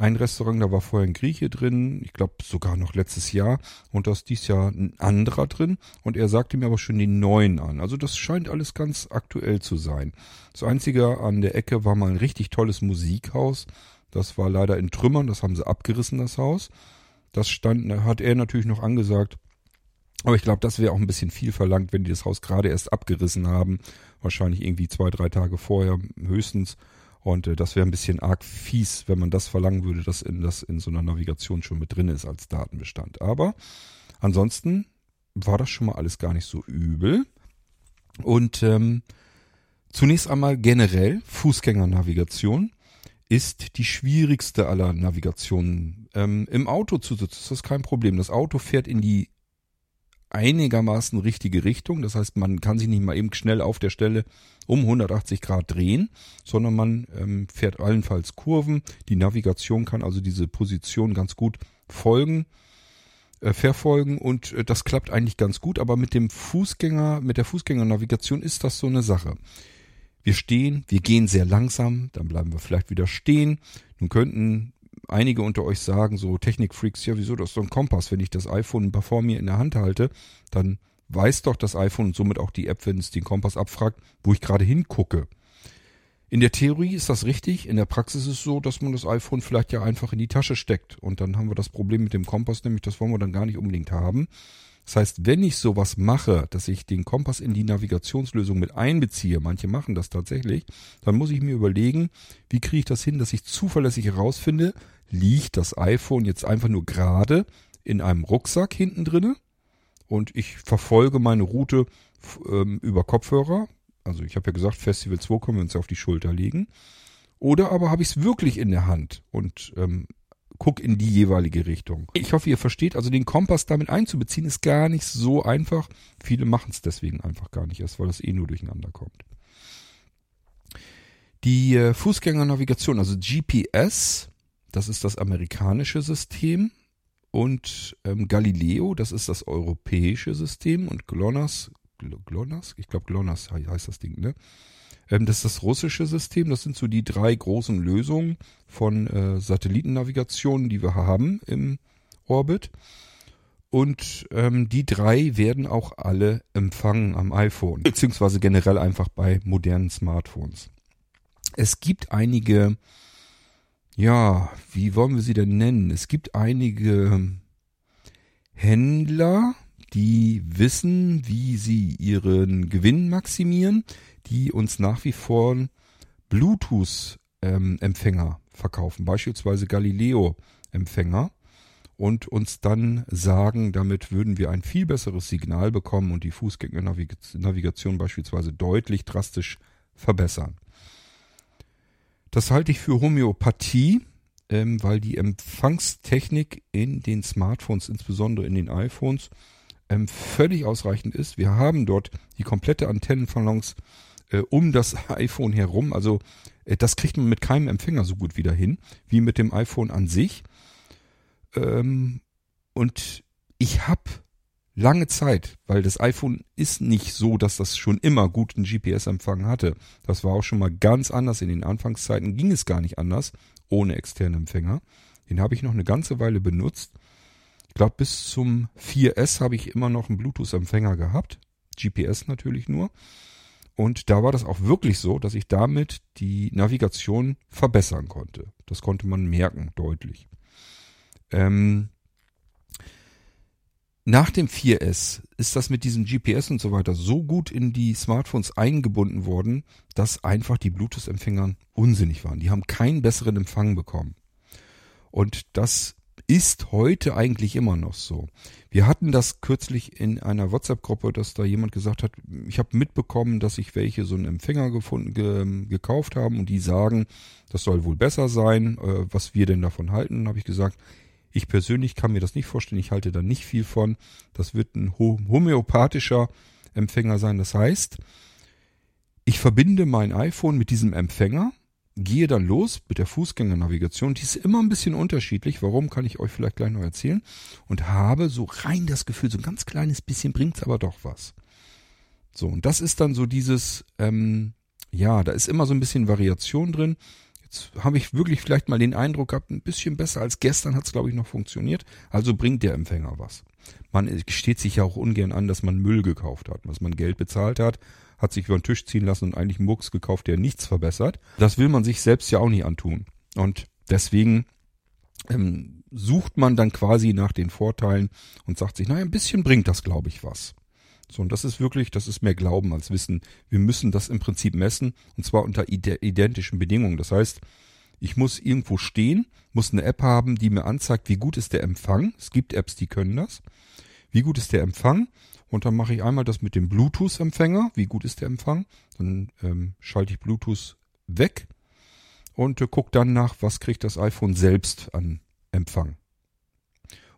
ein Restaurant, da war vorher ein Grieche drin, ich glaube sogar noch letztes Jahr und da ist dies Jahr ein anderer drin und er sagte mir aber schon den neuen an. Also das scheint alles ganz aktuell zu sein. Das Einzige an der Ecke war mal ein richtig tolles Musikhaus. Das war leider in Trümmern, das haben sie abgerissen, das Haus. Das stand, hat er natürlich noch angesagt. Aber ich glaube, das wäre auch ein bisschen viel verlangt, wenn die das Haus gerade erst abgerissen haben. Wahrscheinlich irgendwie zwei, drei Tage vorher höchstens. Und äh, das wäre ein bisschen arg fies, wenn man das verlangen würde, dass in, das in so einer Navigation schon mit drin ist als Datenbestand. Aber ansonsten war das schon mal alles gar nicht so übel. Und ähm, zunächst einmal generell Fußgängernavigation ist die schwierigste aller Navigationen. Ähm, Im Auto zu sitzen ist das kein Problem. Das Auto fährt in die einigermaßen richtige Richtung. Das heißt, man kann sich nicht mal eben schnell auf der Stelle um 180 Grad drehen, sondern man ähm, fährt allenfalls Kurven. Die Navigation kann also diese Position ganz gut folgen, äh, verfolgen und äh, das klappt eigentlich ganz gut. Aber mit dem Fußgänger, mit der Fußgängernavigation ist das so eine Sache. Wir stehen, wir gehen sehr langsam, dann bleiben wir vielleicht wieder stehen. Nun könnten einige unter euch sagen, so Technikfreaks, ja, wieso, das ist so ein Kompass. Wenn ich das iPhone vor mir in der Hand halte, dann weiß doch das iPhone und somit auch die App, wenn es den Kompass abfragt, wo ich gerade hingucke. In der Theorie ist das richtig, in der Praxis ist es so, dass man das iPhone vielleicht ja einfach in die Tasche steckt. Und dann haben wir das Problem mit dem Kompass, nämlich das wollen wir dann gar nicht unbedingt haben. Das heißt, wenn ich sowas mache, dass ich den Kompass in die Navigationslösung mit einbeziehe, manche machen das tatsächlich, dann muss ich mir überlegen, wie kriege ich das hin, dass ich zuverlässig herausfinde, liegt das iPhone jetzt einfach nur gerade in einem Rucksack hinten drinne und ich verfolge meine Route ähm, über Kopfhörer. Also ich habe ja gesagt, Festival 2 können wir uns auf die Schulter legen. Oder aber habe ich es wirklich in der Hand und ähm, guck in die jeweilige Richtung. Ich hoffe, ihr versteht, also den Kompass damit einzubeziehen, ist gar nicht so einfach. Viele machen es deswegen einfach gar nicht erst, weil das eh nur durcheinander kommt. Die äh, Fußgängernavigation, also GPS, das ist das amerikanische System und ähm, Galileo, das ist das europäische System und GLONASS, Gl- GLONASS, ich glaube GLONASS he- heißt das Ding, ne? Ähm, das ist das russische System, das sind so die drei großen Lösungen von äh, Satellitennavigationen, die wir haben im Orbit. Und ähm, die drei werden auch alle empfangen am iPhone, beziehungsweise generell einfach bei modernen Smartphones. Es gibt einige, ja, wie wollen wir sie denn nennen? Es gibt einige Händler, die wissen, wie sie ihren Gewinn maximieren, die uns nach wie vor Bluetooth-Empfänger verkaufen, beispielsweise Galileo-Empfänger. und uns dann sagen, damit würden wir ein viel besseres Signal bekommen und die Fußgängernavigation beispielsweise deutlich drastisch verbessern. Das halte ich für Homöopathie, ähm, weil die Empfangstechnik in den Smartphones, insbesondere in den iPhones, ähm, völlig ausreichend ist. Wir haben dort die komplette Antennenphalanx äh, um das iPhone herum. Also äh, das kriegt man mit keinem Empfänger so gut wieder hin, wie mit dem iPhone an sich. Ähm, und ich habe lange Zeit, weil das iPhone ist nicht so, dass das schon immer guten GPS-Empfang hatte. Das war auch schon mal ganz anders. In den Anfangszeiten ging es gar nicht anders, ohne externen Empfänger. Den habe ich noch eine ganze Weile benutzt. Ich glaube, bis zum 4S habe ich immer noch einen Bluetooth-Empfänger gehabt. GPS natürlich nur. Und da war das auch wirklich so, dass ich damit die Navigation verbessern konnte. Das konnte man merken, deutlich. Ähm, nach dem 4S ist das mit diesem GPS und so weiter so gut in die Smartphones eingebunden worden, dass einfach die Bluetooth-Empfänger unsinnig waren. Die haben keinen besseren Empfang bekommen. Und das ist heute eigentlich immer noch so. Wir hatten das kürzlich in einer WhatsApp-Gruppe, dass da jemand gesagt hat, ich habe mitbekommen, dass sich welche so einen Empfänger gefunden, ge, gekauft haben und die sagen, das soll wohl besser sein, äh, was wir denn davon halten. habe ich gesagt, ich persönlich kann mir das nicht vorstellen. Ich halte da nicht viel von. Das wird ein homöopathischer Empfänger sein. Das heißt, ich verbinde mein iPhone mit diesem Empfänger, gehe dann los mit der Fußgängernavigation. Die ist immer ein bisschen unterschiedlich. Warum, kann ich euch vielleicht gleich noch erzählen. Und habe so rein das Gefühl, so ein ganz kleines bisschen bringt's aber doch was. So, und das ist dann so dieses, ähm, ja, da ist immer so ein bisschen Variation drin. Jetzt habe ich wirklich vielleicht mal den Eindruck gehabt, ein bisschen besser als gestern hat es, glaube ich, noch funktioniert. Also bringt der Empfänger was. Man gesteht sich ja auch ungern an, dass man Müll gekauft hat, dass man Geld bezahlt hat, hat sich über den Tisch ziehen lassen und eigentlich einen Mucks gekauft, der nichts verbessert. Das will man sich selbst ja auch nicht antun. Und deswegen ähm, sucht man dann quasi nach den Vorteilen und sagt sich, naja, ein bisschen bringt das, glaube ich, was. So, und das ist wirklich, das ist mehr Glauben als Wissen. Wir müssen das im Prinzip messen, und zwar unter identischen Bedingungen. Das heißt, ich muss irgendwo stehen, muss eine App haben, die mir anzeigt, wie gut ist der Empfang. Es gibt Apps, die können das. Wie gut ist der Empfang? Und dann mache ich einmal das mit dem Bluetooth-Empfänger. Wie gut ist der Empfang? Dann ähm, schalte ich Bluetooth weg und äh, gucke dann nach, was kriegt das iPhone selbst an Empfang.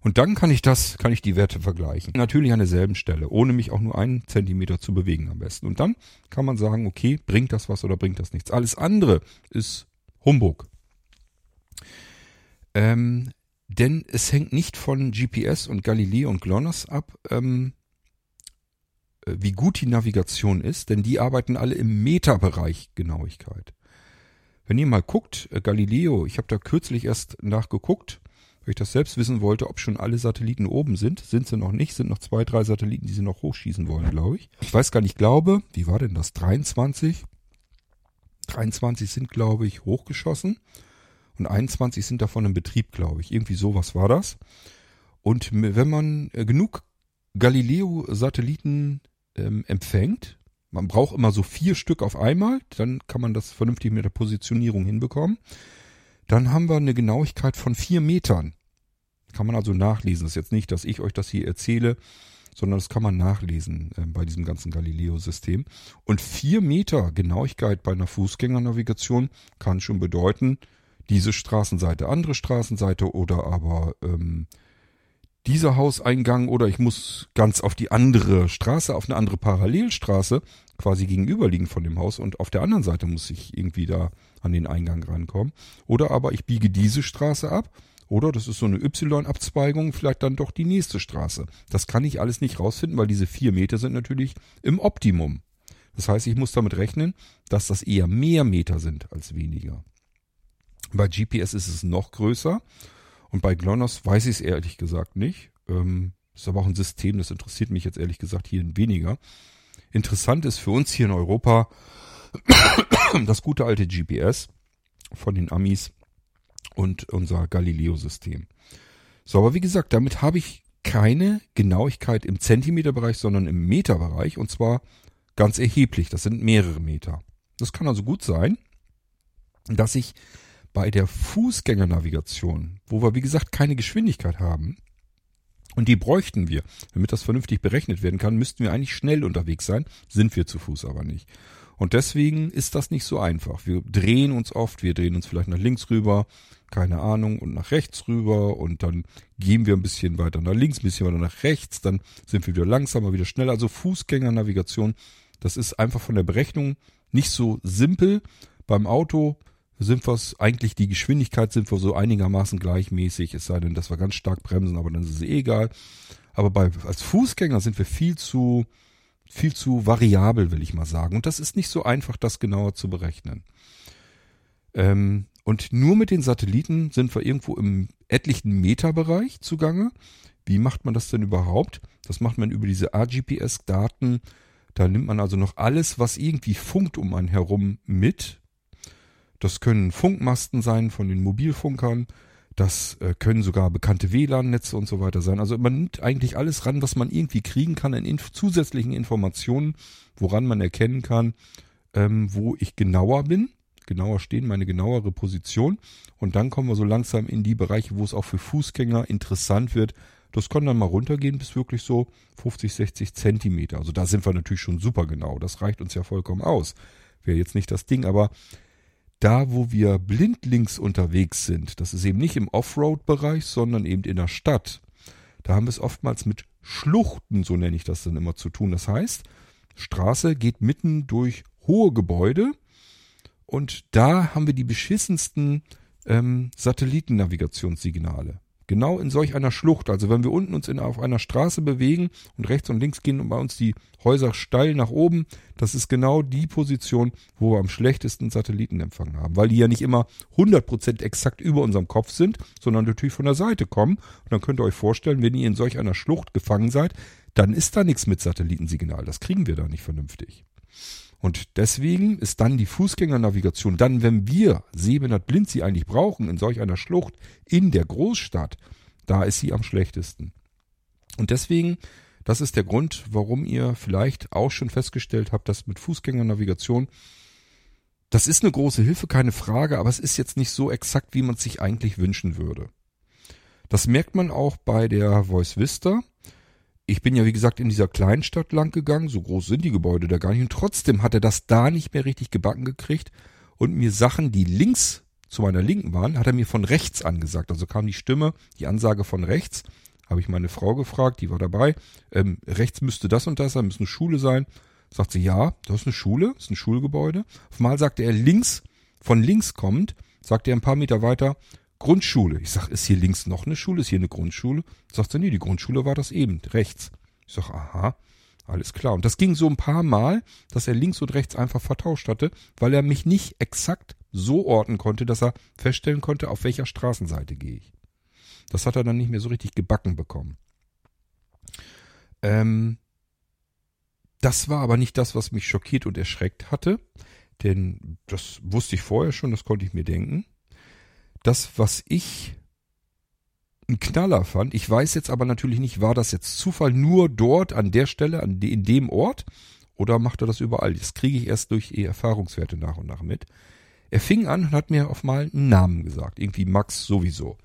Und dann kann ich das, kann ich die Werte vergleichen. Natürlich an derselben Stelle, ohne mich auch nur einen Zentimeter zu bewegen am besten. Und dann kann man sagen, okay, bringt das was oder bringt das nichts. Alles andere ist Humbug. Ähm, denn es hängt nicht von GPS und Galileo und GLONASS ab, ähm, äh, wie gut die Navigation ist, denn die arbeiten alle im Meterbereich Genauigkeit. Wenn ihr mal guckt, äh, Galileo, ich habe da kürzlich erst nachgeguckt, weil ich das selbst wissen wollte, ob schon alle Satelliten oben sind. Sind sie noch nicht, sind noch zwei, drei Satelliten, die sie noch hochschießen wollen, glaube ich. Ich weiß gar nicht, glaube, wie war denn das? 23? 23 sind, glaube ich, hochgeschossen und 21 sind davon im Betrieb, glaube ich. Irgendwie sowas war das. Und wenn man äh, genug Galileo-Satelliten ähm, empfängt, man braucht immer so vier Stück auf einmal, dann kann man das vernünftig mit der Positionierung hinbekommen. Dann haben wir eine Genauigkeit von vier Metern. Kann man also nachlesen. Das ist jetzt nicht, dass ich euch das hier erzähle, sondern das kann man nachlesen äh, bei diesem ganzen Galileo-System. Und vier Meter Genauigkeit bei einer Fußgängernavigation kann schon bedeuten, diese Straßenseite, andere Straßenseite oder aber ähm, dieser Hauseingang oder ich muss ganz auf die andere Straße, auf eine andere Parallelstraße quasi gegenüberliegen von dem Haus und auf der anderen Seite muss ich irgendwie da an den Eingang rankommen. Oder aber ich biege diese Straße ab oder das ist so eine Y-Abzweigung, vielleicht dann doch die nächste Straße. Das kann ich alles nicht rausfinden, weil diese vier Meter sind natürlich im Optimum. Das heißt, ich muss damit rechnen, dass das eher mehr Meter sind als weniger. Bei GPS ist es noch größer und bei GLONASS weiß ich es ehrlich gesagt nicht. Ähm, ist aber auch ein System, das interessiert mich jetzt ehrlich gesagt hier weniger. Interessant ist für uns hier in Europa das gute alte GPS von den Amis und unser Galileo-System. So, aber wie gesagt, damit habe ich keine Genauigkeit im Zentimeterbereich, sondern im Meterbereich und zwar ganz erheblich. Das sind mehrere Meter. Das kann also gut sein, dass ich bei der Fußgängernavigation, wo wir wie gesagt keine Geschwindigkeit haben, und die bräuchten wir. Damit das vernünftig berechnet werden kann, müssten wir eigentlich schnell unterwegs sein, sind wir zu Fuß aber nicht. Und deswegen ist das nicht so einfach. Wir drehen uns oft, wir drehen uns vielleicht nach links rüber, keine Ahnung, und nach rechts rüber und dann gehen wir ein bisschen weiter nach links, ein bisschen weiter nach rechts, dann sind wir wieder langsamer, wieder schneller. Also Fußgängernavigation, das ist einfach von der Berechnung nicht so simpel. Beim Auto sind wir eigentlich, die Geschwindigkeit sind wir so einigermaßen gleichmäßig, es sei denn, dass wir ganz stark bremsen, aber dann ist es eh egal. Aber bei, als Fußgänger sind wir viel zu, viel zu variabel, will ich mal sagen. Und das ist nicht so einfach, das genauer zu berechnen. Ähm, und nur mit den Satelliten sind wir irgendwo im etlichen Meterbereich zugange. Wie macht man das denn überhaupt? Das macht man über diese AGPS-Daten. Da nimmt man also noch alles, was irgendwie funkt um einen herum mit, das können Funkmasten sein von den Mobilfunkern. Das äh, können sogar bekannte WLAN-Netze und so weiter sein. Also man nimmt eigentlich alles ran, was man irgendwie kriegen kann an inf zusätzlichen Informationen, woran man erkennen kann, ähm, wo ich genauer bin, genauer stehen, meine genauere Position. Und dann kommen wir so langsam in die Bereiche, wo es auch für Fußgänger interessant wird. Das kann dann mal runtergehen bis wirklich so 50, 60 Zentimeter. Also da sind wir natürlich schon super genau. Das reicht uns ja vollkommen aus. Wäre jetzt nicht das Ding, aber da, wo wir blindlings unterwegs sind, das ist eben nicht im Offroad-Bereich, sondern eben in der Stadt, da haben wir es oftmals mit Schluchten, so nenne ich das dann immer, zu tun. Das heißt, Straße geht mitten durch hohe Gebäude und da haben wir die beschissensten ähm, Satellitennavigationssignale. Genau in solch einer Schlucht, also wenn wir unten uns in, auf einer Straße bewegen und rechts und links gehen und bei uns die Häuser steil nach oben, das ist genau die Position, wo wir am schlechtesten Satellitenempfang haben, weil die ja nicht immer 100% exakt über unserem Kopf sind, sondern natürlich von der Seite kommen. Und dann könnt ihr euch vorstellen, wenn ihr in solch einer Schlucht gefangen seid, dann ist da nichts mit Satellitensignal. Das kriegen wir da nicht vernünftig. Und deswegen ist dann die Fußgängernavigation, dann wenn wir Sehbehindert blind sie eigentlich brauchen in solch einer Schlucht in der Großstadt, da ist sie am schlechtesten. Und deswegen, das ist der Grund, warum ihr vielleicht auch schon festgestellt habt, dass mit Fußgängernavigation, das ist eine große Hilfe, keine Frage, aber es ist jetzt nicht so exakt, wie man es sich eigentlich wünschen würde. Das merkt man auch bei der Voice Vista ich bin ja wie gesagt in dieser Kleinstadt lang gegangen, so groß sind die Gebäude da gar nicht und trotzdem hat er das da nicht mehr richtig gebacken gekriegt und mir Sachen, die links zu meiner Linken waren, hat er mir von rechts angesagt. Also kam die Stimme, die Ansage von rechts. Habe ich meine Frau gefragt, die war dabei. Ähm, rechts müsste das und das sein, müsste eine Schule sein. Sagt sie, ja, das ist eine Schule, das ist ein Schulgebäude. Auf einmal sagte er links, von links kommt, sagte er ein paar Meter weiter, Grundschule. Ich sag, ist hier links noch eine Schule? Ist hier eine Grundschule? Sagt sie, nee, die Grundschule war das eben, rechts. Ich sag, aha, alles klar. Und das ging so ein paar Mal, dass er links und rechts einfach vertauscht hatte, weil er mich nicht exakt so orten konnte, dass er feststellen konnte, auf welcher Straßenseite gehe ich. Das hat er dann nicht mehr so richtig gebacken bekommen. Ähm, das war aber nicht das, was mich schockiert und erschreckt hatte, denn das wusste ich vorher schon, das konnte ich mir denken das, was ich ein Knaller fand, ich weiß jetzt aber natürlich nicht, war das jetzt Zufall nur dort an der Stelle, an de, in dem Ort, oder macht er das überall? Das kriege ich erst durch Erfahrungswerte nach und nach mit. Er fing an und hat mir auf mal einen Namen gesagt, irgendwie Max sowieso.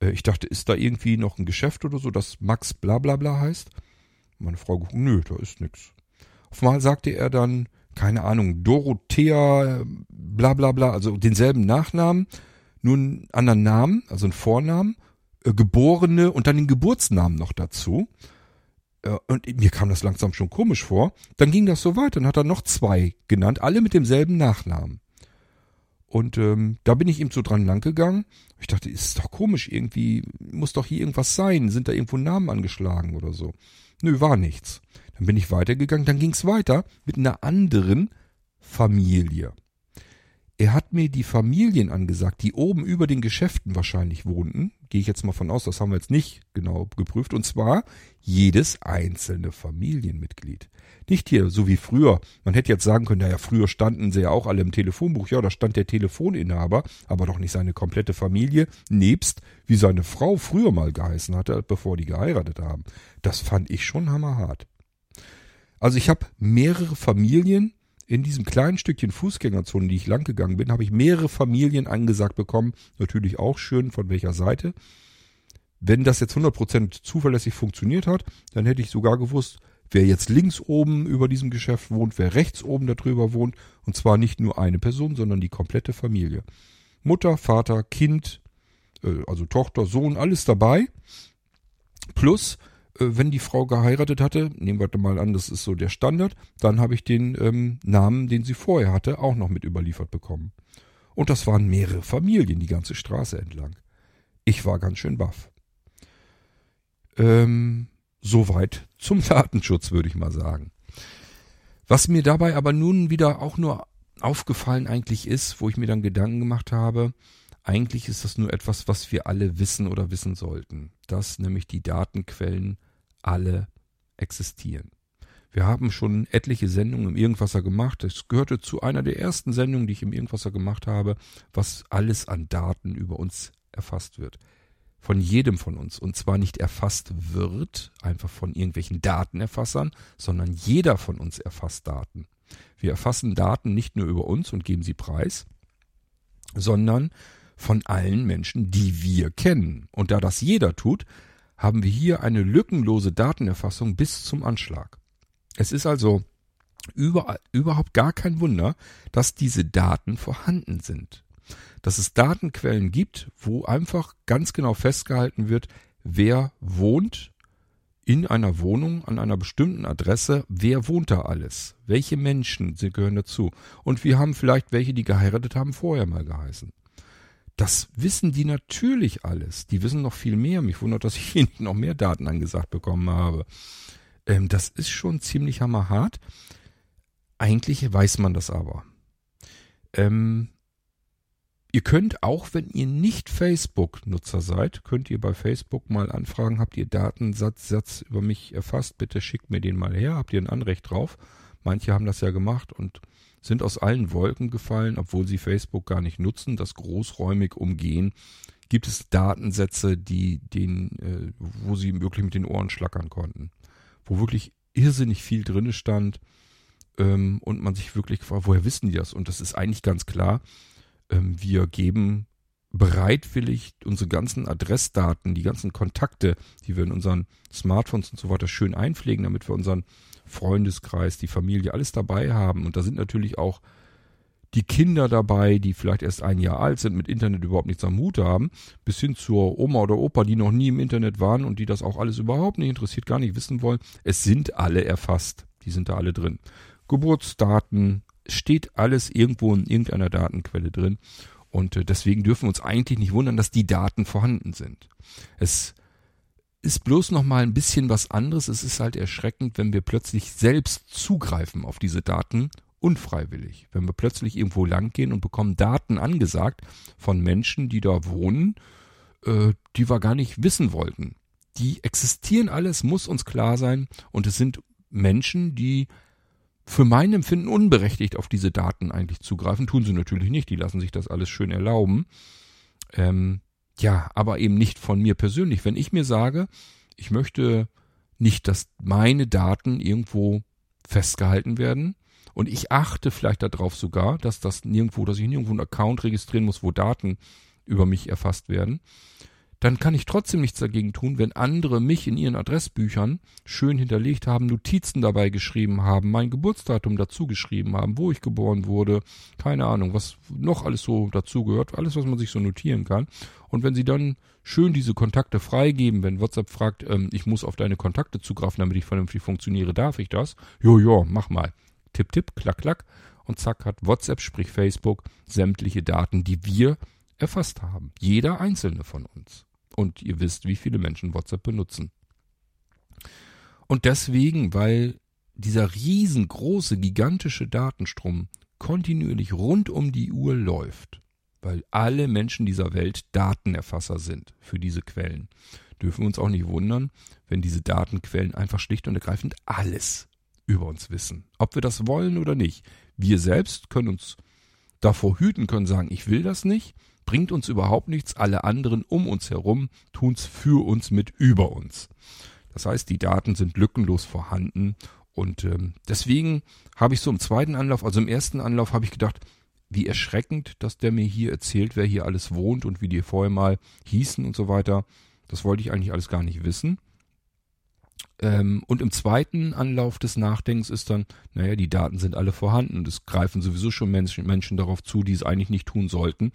Äh, ich dachte, ist da irgendwie noch ein Geschäft oder so, das Max bla bla bla heißt? Meine Frau guckt, nö, da ist nix. Auf mal sagte er dann, keine Ahnung, Dorothea bla bla bla, also denselben Nachnamen, nur einen anderen Namen, also einen Vornamen, äh, Geborene und dann den Geburtsnamen noch dazu. Äh, und mir kam das langsam schon komisch vor. Dann ging das so weiter. Dann hat er noch zwei genannt, alle mit demselben Nachnamen. Und ähm, da bin ich ihm so dran langgegangen. Ich dachte, ist doch komisch, irgendwie muss doch hier irgendwas sein. Sind da irgendwo Namen angeschlagen oder so? Nö, war nichts. Dann bin ich weitergegangen. Dann ging's weiter mit einer anderen Familie. Er hat mir die Familien angesagt, die oben über den Geschäften wahrscheinlich wohnten. Gehe ich jetzt mal von aus, das haben wir jetzt nicht genau geprüft. Und zwar jedes einzelne Familienmitglied. Nicht hier, so wie früher. Man hätte jetzt sagen können, naja, früher standen sie ja auch alle im Telefonbuch. Ja, da stand der Telefoninhaber, aber doch nicht seine komplette Familie, nebst wie seine Frau früher mal geheißen hatte, bevor die geheiratet haben. Das fand ich schon hammerhart. Also ich habe mehrere Familien in diesem kleinen Stückchen Fußgängerzone, die ich lang gegangen bin, habe ich mehrere Familien angesagt bekommen. Natürlich auch schön, von welcher Seite. Wenn das jetzt 100% zuverlässig funktioniert hat, dann hätte ich sogar gewusst, wer jetzt links oben über diesem Geschäft wohnt, wer rechts oben darüber wohnt. Und zwar nicht nur eine Person, sondern die komplette Familie. Mutter, Vater, Kind, äh, also Tochter, Sohn, alles dabei. Plus wenn die Frau geheiratet hatte, nehmen wir mal an, das ist so der Standard, dann habe ich den ähm, Namen, den sie vorher hatte, auch noch mit überliefert bekommen. Und das waren mehrere Familien, die ganze Straße entlang. Ich war ganz schön baff. Ähm, soweit zum Datenschutz, würde ich mal sagen. Was mir dabei aber nun wieder auch nur aufgefallen eigentlich ist, wo ich mir dann Gedanken gemacht habe, eigentlich ist das nur etwas, was wir alle wissen oder wissen sollten, dass nämlich die Datenquellen alle existieren. Wir haben schon etliche Sendungen im Irgendwasser gemacht. Es gehörte zu einer der ersten Sendungen, die ich im Irgendwasser gemacht habe, was alles an Daten über uns erfasst wird. Von jedem von uns. Und zwar nicht erfasst wird, einfach von irgendwelchen Datenerfassern, sondern jeder von uns erfasst Daten. Wir erfassen Daten nicht nur über uns und geben sie preis, sondern von allen Menschen, die wir kennen. Und da das jeder tut, haben wir hier eine lückenlose Datenerfassung bis zum Anschlag. Es ist also überall, überhaupt gar kein Wunder, dass diese Daten vorhanden sind. Dass es Datenquellen gibt, wo einfach ganz genau festgehalten wird, wer wohnt in einer Wohnung an einer bestimmten Adresse, wer wohnt da alles? Welche Menschen sie gehören dazu? Und wir haben vielleicht welche, die geheiratet haben, vorher mal geheißen. Das wissen die natürlich alles. Die wissen noch viel mehr. Mich wundert, dass ich hier noch mehr Daten angesagt bekommen habe. Ähm, das ist schon ziemlich hammerhart. Eigentlich weiß man das aber. Ähm, ihr könnt auch, wenn ihr nicht Facebook-Nutzer seid, könnt ihr bei Facebook mal anfragen, habt ihr Datensatz Satz über mich erfasst? Bitte schickt mir den mal her. Habt ihr ein Anrecht drauf? Manche haben das ja gemacht und sind aus allen Wolken gefallen, obwohl sie Facebook gar nicht nutzen, das großräumig umgehen. Gibt es Datensätze, die den, äh, wo sie wirklich mit den Ohren schlackern konnten, wo wirklich irrsinnig viel drinne stand ähm, und man sich wirklich gefragt, woher wissen die das? Und das ist eigentlich ganz klar. Ähm, wir geben bereitwillig unsere ganzen Adressdaten, die ganzen Kontakte, die wir in unseren Smartphones und so weiter schön einpflegen, damit wir unseren Freundeskreis, die Familie, alles dabei haben. Und da sind natürlich auch die Kinder dabei, die vielleicht erst ein Jahr alt sind, mit Internet überhaupt nichts am Hut haben, bis hin zur Oma oder Opa, die noch nie im Internet waren und die das auch alles überhaupt nicht interessiert, gar nicht wissen wollen. Es sind alle erfasst. Die sind da alle drin. Geburtsdaten, steht alles irgendwo in irgendeiner Datenquelle drin. Und äh, deswegen dürfen wir uns eigentlich nicht wundern, dass die Daten vorhanden sind. Es ist bloß noch mal ein bisschen was anderes. Es ist halt erschreckend, wenn wir plötzlich selbst zugreifen auf diese Daten unfreiwillig. Wenn wir plötzlich irgendwo langgehen und bekommen Daten angesagt von Menschen, die da wohnen, äh, die wir gar nicht wissen wollten. Die existieren alles, muss uns klar sein. Und es sind Menschen, die für mein Empfinden unberechtigt auf diese Daten eigentlich zugreifen. Tun sie natürlich nicht. Die lassen sich das alles schön erlauben. Ähm, ja, aber eben nicht von mir persönlich. Wenn ich mir sage, ich möchte nicht, dass meine Daten irgendwo festgehalten werden und ich achte vielleicht darauf sogar, dass das nirgendwo, dass ich nirgendwo einen Account registrieren muss, wo Daten über mich erfasst werden, dann kann ich trotzdem nichts dagegen tun, wenn andere mich in ihren Adressbüchern schön hinterlegt haben, Notizen dabei geschrieben haben, mein Geburtsdatum dazu geschrieben haben, wo ich geboren wurde, keine Ahnung, was noch alles so dazugehört, alles, was man sich so notieren kann. Und wenn sie dann schön diese Kontakte freigeben, wenn WhatsApp fragt, ähm, ich muss auf deine Kontakte zugreifen, damit ich vernünftig funktioniere, darf ich das? Jo, jo, mach mal. Tipp, tipp, klack, klack. Und zack hat WhatsApp, sprich Facebook, sämtliche Daten, die wir erfasst haben. Jeder einzelne von uns. Und ihr wisst, wie viele Menschen WhatsApp benutzen. Und deswegen, weil dieser riesengroße, gigantische Datenstrom kontinuierlich rund um die Uhr läuft, weil alle Menschen dieser Welt Datenerfasser sind für diese Quellen, dürfen wir uns auch nicht wundern, wenn diese Datenquellen einfach schlicht und ergreifend alles über uns wissen. Ob wir das wollen oder nicht. Wir selbst können uns davor hüten, können sagen, ich will das nicht, bringt uns überhaupt nichts, alle anderen um uns herum tun's für uns mit über uns. Das heißt, die Daten sind lückenlos vorhanden Und ähm, deswegen habe ich so im zweiten Anlauf, also im ersten Anlauf habe ich gedacht, wie erschreckend, dass der mir hier erzählt, wer hier alles wohnt und wie die vorher mal hießen und so weiter. Das wollte ich eigentlich alles gar nicht wissen. Ähm, und im zweiten Anlauf des Nachdenkens ist dann, naja, die Daten sind alle vorhanden und es greifen sowieso schon Menschen, Menschen darauf zu, die es eigentlich nicht tun sollten.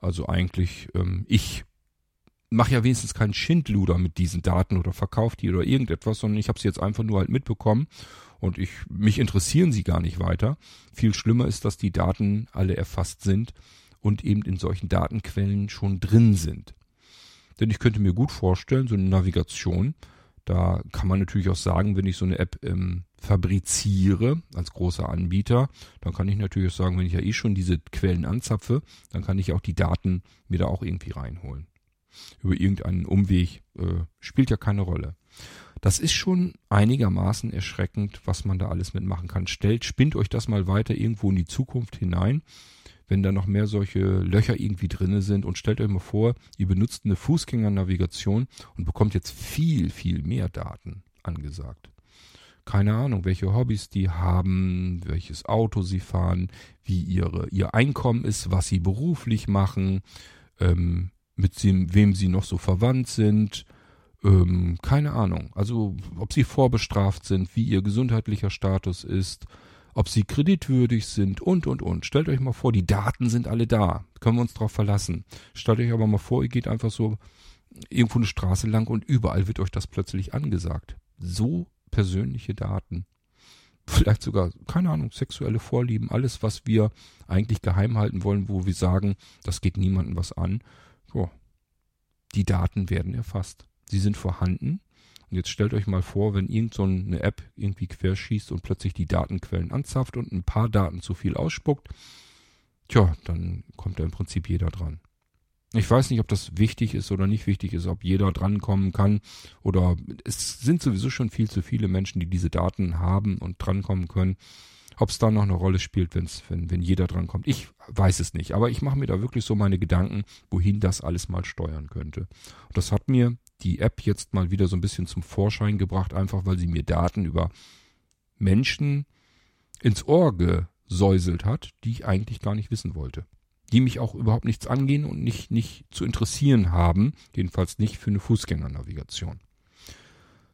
Also eigentlich, ähm, ich mache ja wenigstens keinen Schindluder mit diesen Daten oder verkaufe die oder irgendetwas, sondern ich habe sie jetzt einfach nur halt mitbekommen und ich mich interessieren sie gar nicht weiter. Viel schlimmer ist, dass die Daten alle erfasst sind und eben in solchen Datenquellen schon drin sind. Denn ich könnte mir gut vorstellen, so eine Navigation, da kann man natürlich auch sagen, wenn ich so eine App ähm, fabriziere als großer Anbieter, dann kann ich natürlich auch sagen, wenn ich ja eh schon diese Quellen anzapfe, dann kann ich auch die Daten mir da auch irgendwie reinholen. Über irgendeinen Umweg äh, spielt ja keine Rolle. Das ist schon einigermaßen erschreckend, was man da alles mitmachen kann. Stellt, spinnt euch das mal weiter irgendwo in die Zukunft hinein, wenn da noch mehr solche Löcher irgendwie drinne sind und stellt euch mal vor, ihr benutzt eine Fußgängernavigation und bekommt jetzt viel, viel mehr Daten angesagt. Keine Ahnung, welche Hobbys die haben, welches Auto sie fahren, wie ihre, ihr Einkommen ist, was sie beruflich machen, ähm, mit wem sie noch so verwandt sind, ähm, keine Ahnung. Also ob sie vorbestraft sind, wie ihr gesundheitlicher Status ist, ob sie kreditwürdig sind und, und, und. Stellt euch mal vor, die Daten sind alle da. Können wir uns drauf verlassen. Stellt euch aber mal vor, ihr geht einfach so irgendwo eine Straße lang und überall wird euch das plötzlich angesagt. So persönliche Daten. Vielleicht sogar, keine Ahnung, sexuelle Vorlieben, alles, was wir eigentlich geheim halten wollen, wo wir sagen, das geht niemandem was an. So. Die Daten werden erfasst. Sie sind vorhanden. Und jetzt stellt euch mal vor, wenn irgend so eine App irgendwie querschießt und plötzlich die Datenquellen anzapft und ein paar Daten zu viel ausspuckt. Tja, dann kommt da im Prinzip jeder dran. Ich weiß nicht, ob das wichtig ist oder nicht wichtig ist, ob jeder drankommen kann oder es sind sowieso schon viel zu viele Menschen, die diese Daten haben und drankommen können. Ob es da noch eine Rolle spielt, wenn's, wenn, wenn jeder drankommt, ich weiß es nicht. Aber ich mache mir da wirklich so meine Gedanken, wohin das alles mal steuern könnte. Und das hat mir die App jetzt mal wieder so ein bisschen zum Vorschein gebracht, einfach weil sie mir Daten über Menschen ins Ohr gesäuselt hat, die ich eigentlich gar nicht wissen wollte. Die mich auch überhaupt nichts angehen und nicht, nicht zu interessieren haben, jedenfalls nicht für eine Fußgängernavigation.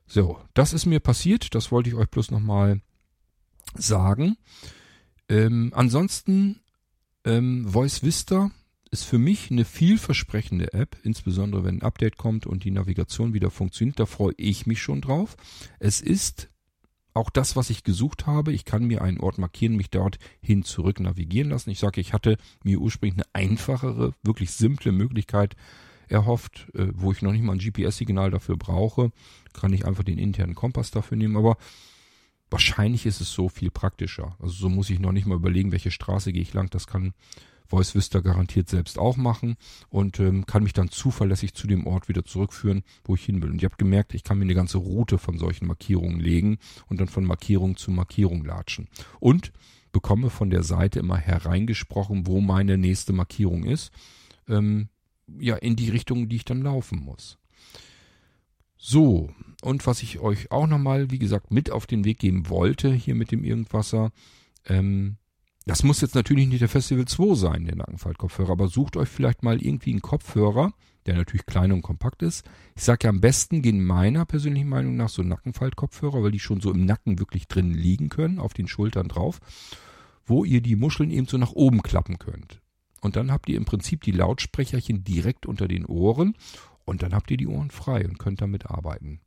So, das ist mir passiert, das wollte ich euch bloß nochmal sagen. Ähm, ansonsten, ähm, Voice Vista ist für mich eine vielversprechende App, insbesondere wenn ein Update kommt und die Navigation wieder funktioniert. Da freue ich mich schon drauf. Es ist auch das, was ich gesucht habe. Ich kann mir einen Ort markieren, mich dort hin zurück navigieren lassen. Ich sage, ich hatte mir ursprünglich eine einfachere, wirklich simple Möglichkeit erhofft, äh, wo ich noch nicht mal ein GPS-Signal dafür brauche. Kann ich einfach den internen Kompass dafür nehmen. Aber Wahrscheinlich ist es so viel praktischer. Also so muss ich noch nicht mal überlegen, welche Straße gehe ich lang. Das kann Voice Vista garantiert selbst auch machen und ähm, kann mich dann zuverlässig zu dem Ort wieder zurückführen, wo ich hin will. Und ihr habt gemerkt, ich kann mir eine ganze Route von solchen Markierungen legen und dann von Markierung zu Markierung latschen. Und bekomme von der Seite immer hereingesprochen, wo meine nächste Markierung ist. Ähm, ja, in die Richtung, die ich dann laufen muss. So, und was ich euch auch nochmal, wie gesagt, mit auf den Weg geben wollte, hier mit dem Irgendwasser, ähm, das muss jetzt natürlich nicht der Festival 2 sein, der Nackenfaltkopfhörer, aber sucht euch vielleicht mal irgendwie einen Kopfhörer, der natürlich klein und kompakt ist. Ich sage ja am besten gehen meiner persönlichen Meinung nach so Nackenfaltkopfhörer, weil die schon so im Nacken wirklich drin liegen können, auf den Schultern drauf, wo ihr die Muscheln eben so nach oben klappen könnt. Und dann habt ihr im Prinzip die Lautsprecherchen direkt unter den Ohren und dann habt ihr die Ohren frei und könnt damit arbeiten.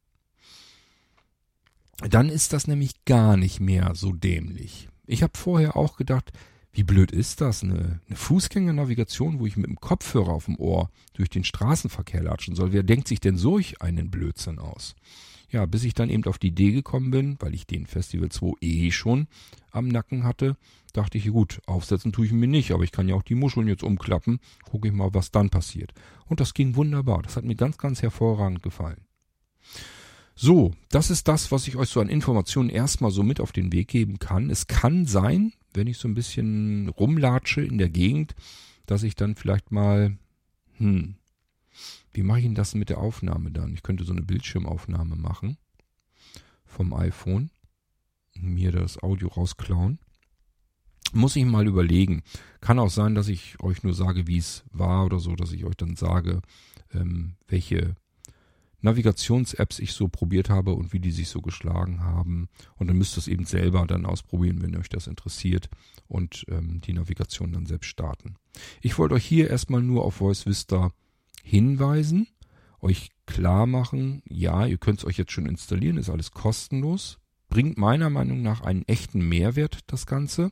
Dann ist das nämlich gar nicht mehr so dämlich. Ich habe vorher auch gedacht, wie blöd ist das? Eine, eine Fußgängernavigation, wo ich mit dem Kopfhörer auf dem Ohr durch den Straßenverkehr latschen soll. Wer denkt sich denn solch einen Blödsinn aus? Ja, bis ich dann eben auf die Idee gekommen bin, weil ich den Festival 2 eh schon am Nacken hatte, dachte ich, gut, aufsetzen tue ich mir nicht, aber ich kann ja auch die Muscheln jetzt umklappen, gucke ich mal, was dann passiert. Und das ging wunderbar. Das hat mir ganz, ganz hervorragend gefallen. So, das ist das, was ich euch so an Informationen erstmal so mit auf den Weg geben kann. Es kann sein, wenn ich so ein bisschen rumlatsche in der Gegend, dass ich dann vielleicht mal, hm, wie mache ich denn das mit der Aufnahme dann? Ich könnte so eine Bildschirmaufnahme machen vom iPhone. mir das Audio rausklauen. Muss ich mal überlegen. Kann auch sein, dass ich euch nur sage, wie es war oder so, dass ich euch dann sage, ähm, welche Navigations-Apps ich so probiert habe und wie die sich so geschlagen haben. Und dann müsst ihr es eben selber dann ausprobieren, wenn euch das interessiert und ähm, die Navigation dann selbst starten. Ich wollte euch hier erstmal nur auf Voice Vista hinweisen, euch klar machen, ja, ihr könnt es euch jetzt schon installieren, ist alles kostenlos, bringt meiner Meinung nach einen echten Mehrwert, das Ganze.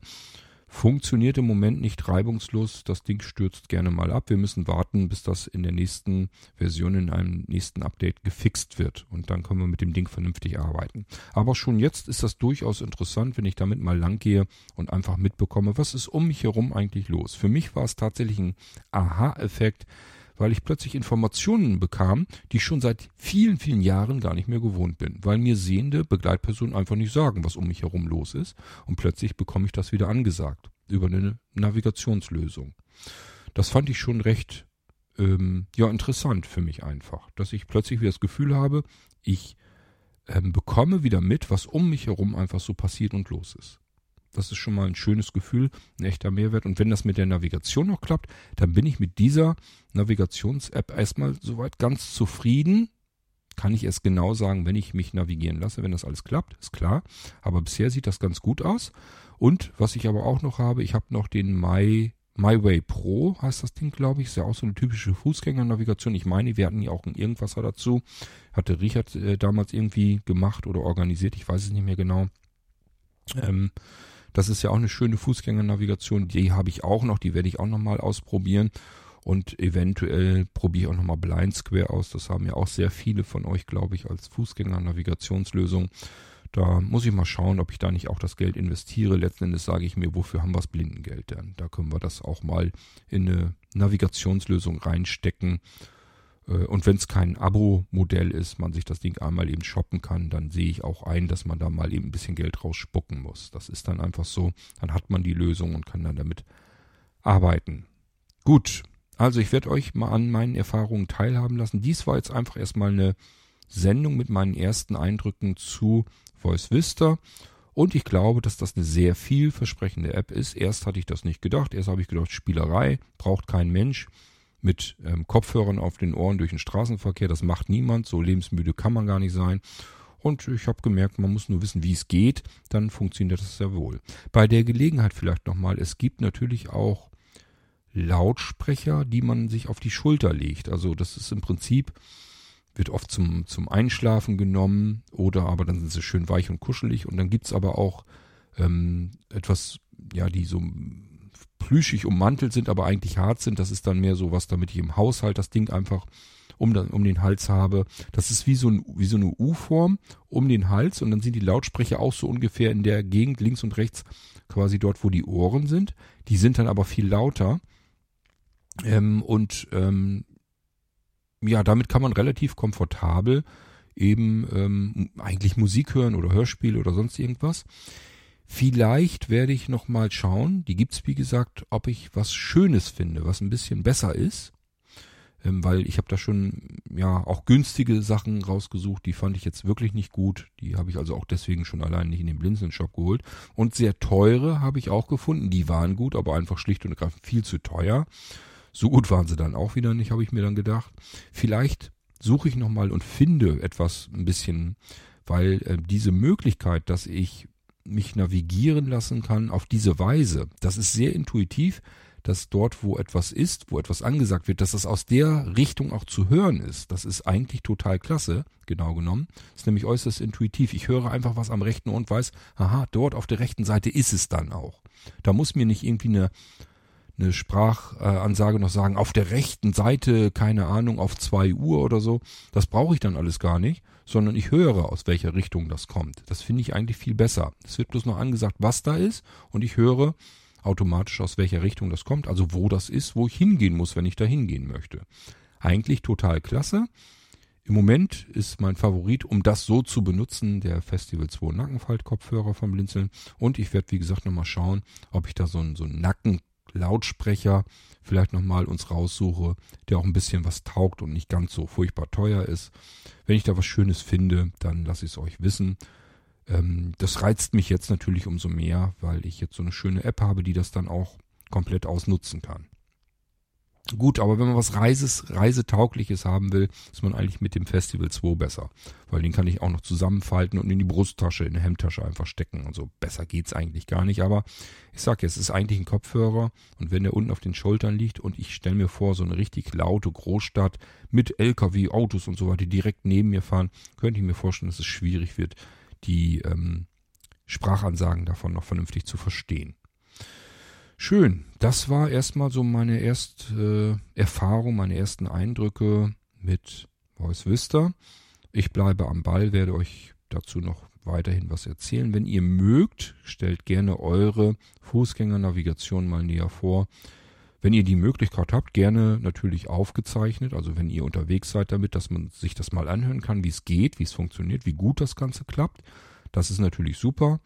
Funktioniert im Moment nicht reibungslos. Das Ding stürzt gerne mal ab. Wir müssen warten, bis das in der nächsten Version, in einem nächsten Update gefixt wird. Und dann können wir mit dem Ding vernünftig arbeiten. Aber schon jetzt ist das durchaus interessant, wenn ich damit mal lang gehe und einfach mitbekomme, was ist um mich herum eigentlich los. Für mich war es tatsächlich ein Aha-Effekt weil ich plötzlich Informationen bekam, die ich schon seit vielen, vielen Jahren gar nicht mehr gewohnt bin, weil mir sehende Begleitpersonen einfach nicht sagen, was um mich herum los ist und plötzlich bekomme ich das wieder angesagt über eine Navigationslösung. Das fand ich schon recht ähm, ja interessant für mich einfach, dass ich plötzlich wieder das Gefühl habe, ich ähm, bekomme wieder mit, was um mich herum einfach so passiert und los ist. Das ist schon mal ein schönes Gefühl, ein echter Mehrwert. Und wenn das mit der Navigation noch klappt, dann bin ich mit dieser Navigations-App erstmal soweit ganz zufrieden. Kann ich erst genau sagen, wenn ich mich navigieren lasse, wenn das alles klappt, ist klar. Aber bisher sieht das ganz gut aus. Und was ich aber auch noch habe, ich habe noch den My MyWay Pro heißt das Ding, glaube ich. Ist ja auch so eine typische Fußgängernavigation. Ich meine, wir hatten ja auch ein Irgendwasser dazu. Hatte Richard äh, damals irgendwie gemacht oder organisiert. Ich weiß es nicht mehr genau. Ähm, das ist ja auch eine schöne Fußgängernavigation. Die habe ich auch noch, die werde ich auch nochmal ausprobieren. Und eventuell probiere ich auch nochmal Blind Square aus. Das haben ja auch sehr viele von euch, glaube ich, als Fußgänger-Navigationslösung. Da muss ich mal schauen, ob ich da nicht auch das Geld investiere. Letzten Endes sage ich mir, wofür haben wir das Blindengeld denn? Da können wir das auch mal in eine Navigationslösung reinstecken und wenn es kein Abo-Modell ist, man sich das Ding einmal eben shoppen kann, dann sehe ich auch ein, dass man da mal eben ein bisschen Geld rausspucken muss. Das ist dann einfach so. Dann hat man die Lösung und kann dann damit arbeiten. Gut, also ich werde euch mal an meinen Erfahrungen teilhaben lassen. Dies war jetzt einfach erstmal eine Sendung mit meinen ersten Eindrücken zu Voice Vista. Und ich glaube, dass das eine sehr vielversprechende App ist. Erst hatte ich das nicht gedacht. Erst habe ich gedacht, Spielerei braucht kein Mensch mit ähm, Kopfhörern auf den Ohren durch den Straßenverkehr. Das macht niemand. So lebensmüde kann man gar nicht sein. Und ich habe gemerkt, man muss nur wissen, wie es geht. Dann funktioniert das sehr wohl. Bei der Gelegenheit vielleicht nochmal. Es gibt natürlich auch Lautsprecher, die man sich auf die Schulter legt. Also das ist im Prinzip, wird oft zum, zum Einschlafen genommen oder aber dann sind sie schön weich und kuschelig. Und dann gibt's aber auch ähm, etwas, ja, die so plüschig ummantelt sind, aber eigentlich hart sind. Das ist dann mehr so was, damit ich im Haushalt das Ding einfach um, um den Hals habe. Das ist wie so, ein, wie so eine U-Form um den Hals und dann sind die Lautsprecher auch so ungefähr in der Gegend links und rechts quasi dort, wo die Ohren sind. Die sind dann aber viel lauter. Ähm, und ähm, ja, damit kann man relativ komfortabel eben ähm, eigentlich Musik hören oder Hörspiele oder sonst irgendwas. Vielleicht werde ich noch mal schauen, die gibt's wie gesagt, ob ich was Schönes finde, was ein bisschen besser ist. Ähm, weil ich habe da schon ja auch günstige Sachen rausgesucht, die fand ich jetzt wirklich nicht gut. Die habe ich also auch deswegen schon allein nicht in den Blinzeln-Shop geholt. Und sehr teure habe ich auch gefunden, die waren gut, aber einfach schlicht und ergreifend viel zu teuer. So gut waren sie dann auch wieder nicht, habe ich mir dann gedacht. Vielleicht suche ich nochmal und finde etwas ein bisschen, weil äh, diese Möglichkeit, dass ich mich navigieren lassen kann auf diese Weise. Das ist sehr intuitiv, dass dort, wo etwas ist, wo etwas angesagt wird, dass das aus der Richtung auch zu hören ist. Das ist eigentlich total klasse, genau genommen. Das ist nämlich äußerst intuitiv. Ich höre einfach was am rechten und weiß, aha, dort auf der rechten Seite ist es dann auch. Da muss mir nicht irgendwie eine, eine Sprachansage noch sagen, auf der rechten Seite, keine Ahnung, auf zwei Uhr oder so. Das brauche ich dann alles gar nicht, sondern ich höre, aus welcher Richtung das kommt. Das finde ich eigentlich viel besser. Es wird bloß noch angesagt, was da ist und ich höre automatisch, aus welcher Richtung das kommt, also wo das ist, wo ich hingehen muss, wenn ich da hingehen möchte. Eigentlich total klasse. Im Moment ist mein Favorit, um das so zu benutzen, der Festival 2 Nackenfalt-Kopfhörer vom Blinzeln. Und ich werde, wie gesagt, nochmal schauen, ob ich da so einen, so einen Nacken-Lautsprecher vielleicht nochmal uns raussuche, der auch ein bisschen was taugt und nicht ganz so furchtbar teuer ist. Wenn ich da was Schönes finde, dann lasse ich es euch wissen. Ähm, das reizt mich jetzt natürlich umso mehr, weil ich jetzt so eine schöne App habe, die das dann auch komplett ausnutzen kann. Gut, aber wenn man was Reises, Reisetaugliches haben will, ist man eigentlich mit dem Festival 2 besser. Weil den kann ich auch noch zusammenfalten und in die Brusttasche, in die Hemdtasche einfach stecken. Also besser geht's eigentlich gar nicht. Aber ich sag ja, es ist eigentlich ein Kopfhörer und wenn der unten auf den Schultern liegt und ich stelle mir vor, so eine richtig laute Großstadt mit LKW, Autos und so weiter, die direkt neben mir fahren, könnte ich mir vorstellen, dass es schwierig wird, die ähm, Sprachansagen davon noch vernünftig zu verstehen. Schön. Das war erstmal so meine erste äh, Erfahrung, meine ersten Eindrücke mit Voice Vista. Ich bleibe am Ball, werde euch dazu noch weiterhin was erzählen. Wenn ihr mögt, stellt gerne eure Fußgängernavigation mal näher vor. Wenn ihr die Möglichkeit habt, gerne natürlich aufgezeichnet, also wenn ihr unterwegs seid damit, dass man sich das mal anhören kann, wie es geht, wie es funktioniert, wie gut das Ganze klappt. Das ist natürlich super.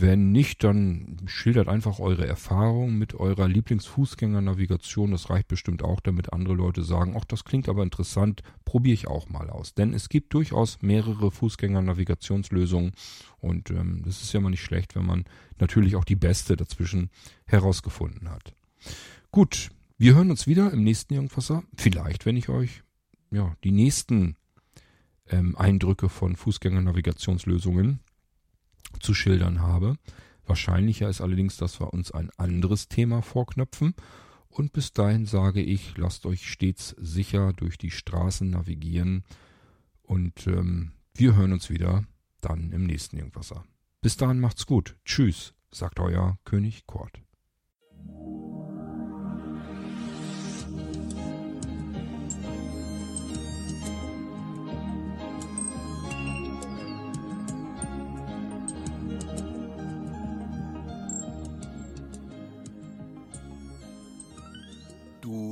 Wenn nicht, dann schildert einfach eure Erfahrung mit eurer Lieblingsfußgängernavigation. Das reicht bestimmt auch, damit andere Leute sagen, ach, das klingt aber interessant, probiere ich auch mal aus. Denn es gibt durchaus mehrere Fußgängernavigationslösungen und ähm, das ist ja mal nicht schlecht, wenn man natürlich auch die beste dazwischen herausgefunden hat. Gut, wir hören uns wieder im nächsten Irgendwasser. Vielleicht, wenn ich euch ja die nächsten ähm, Eindrücke von Fußgängernavigationslösungen zu schildern habe. Wahrscheinlicher ist allerdings, dass wir uns ein anderes Thema vorknöpfen. Und bis dahin sage ich, lasst euch stets sicher durch die Straßen navigieren. Und ähm, wir hören uns wieder dann im nächsten Irgendwasser. Bis dahin macht's gut. Tschüss, sagt euer König Kort.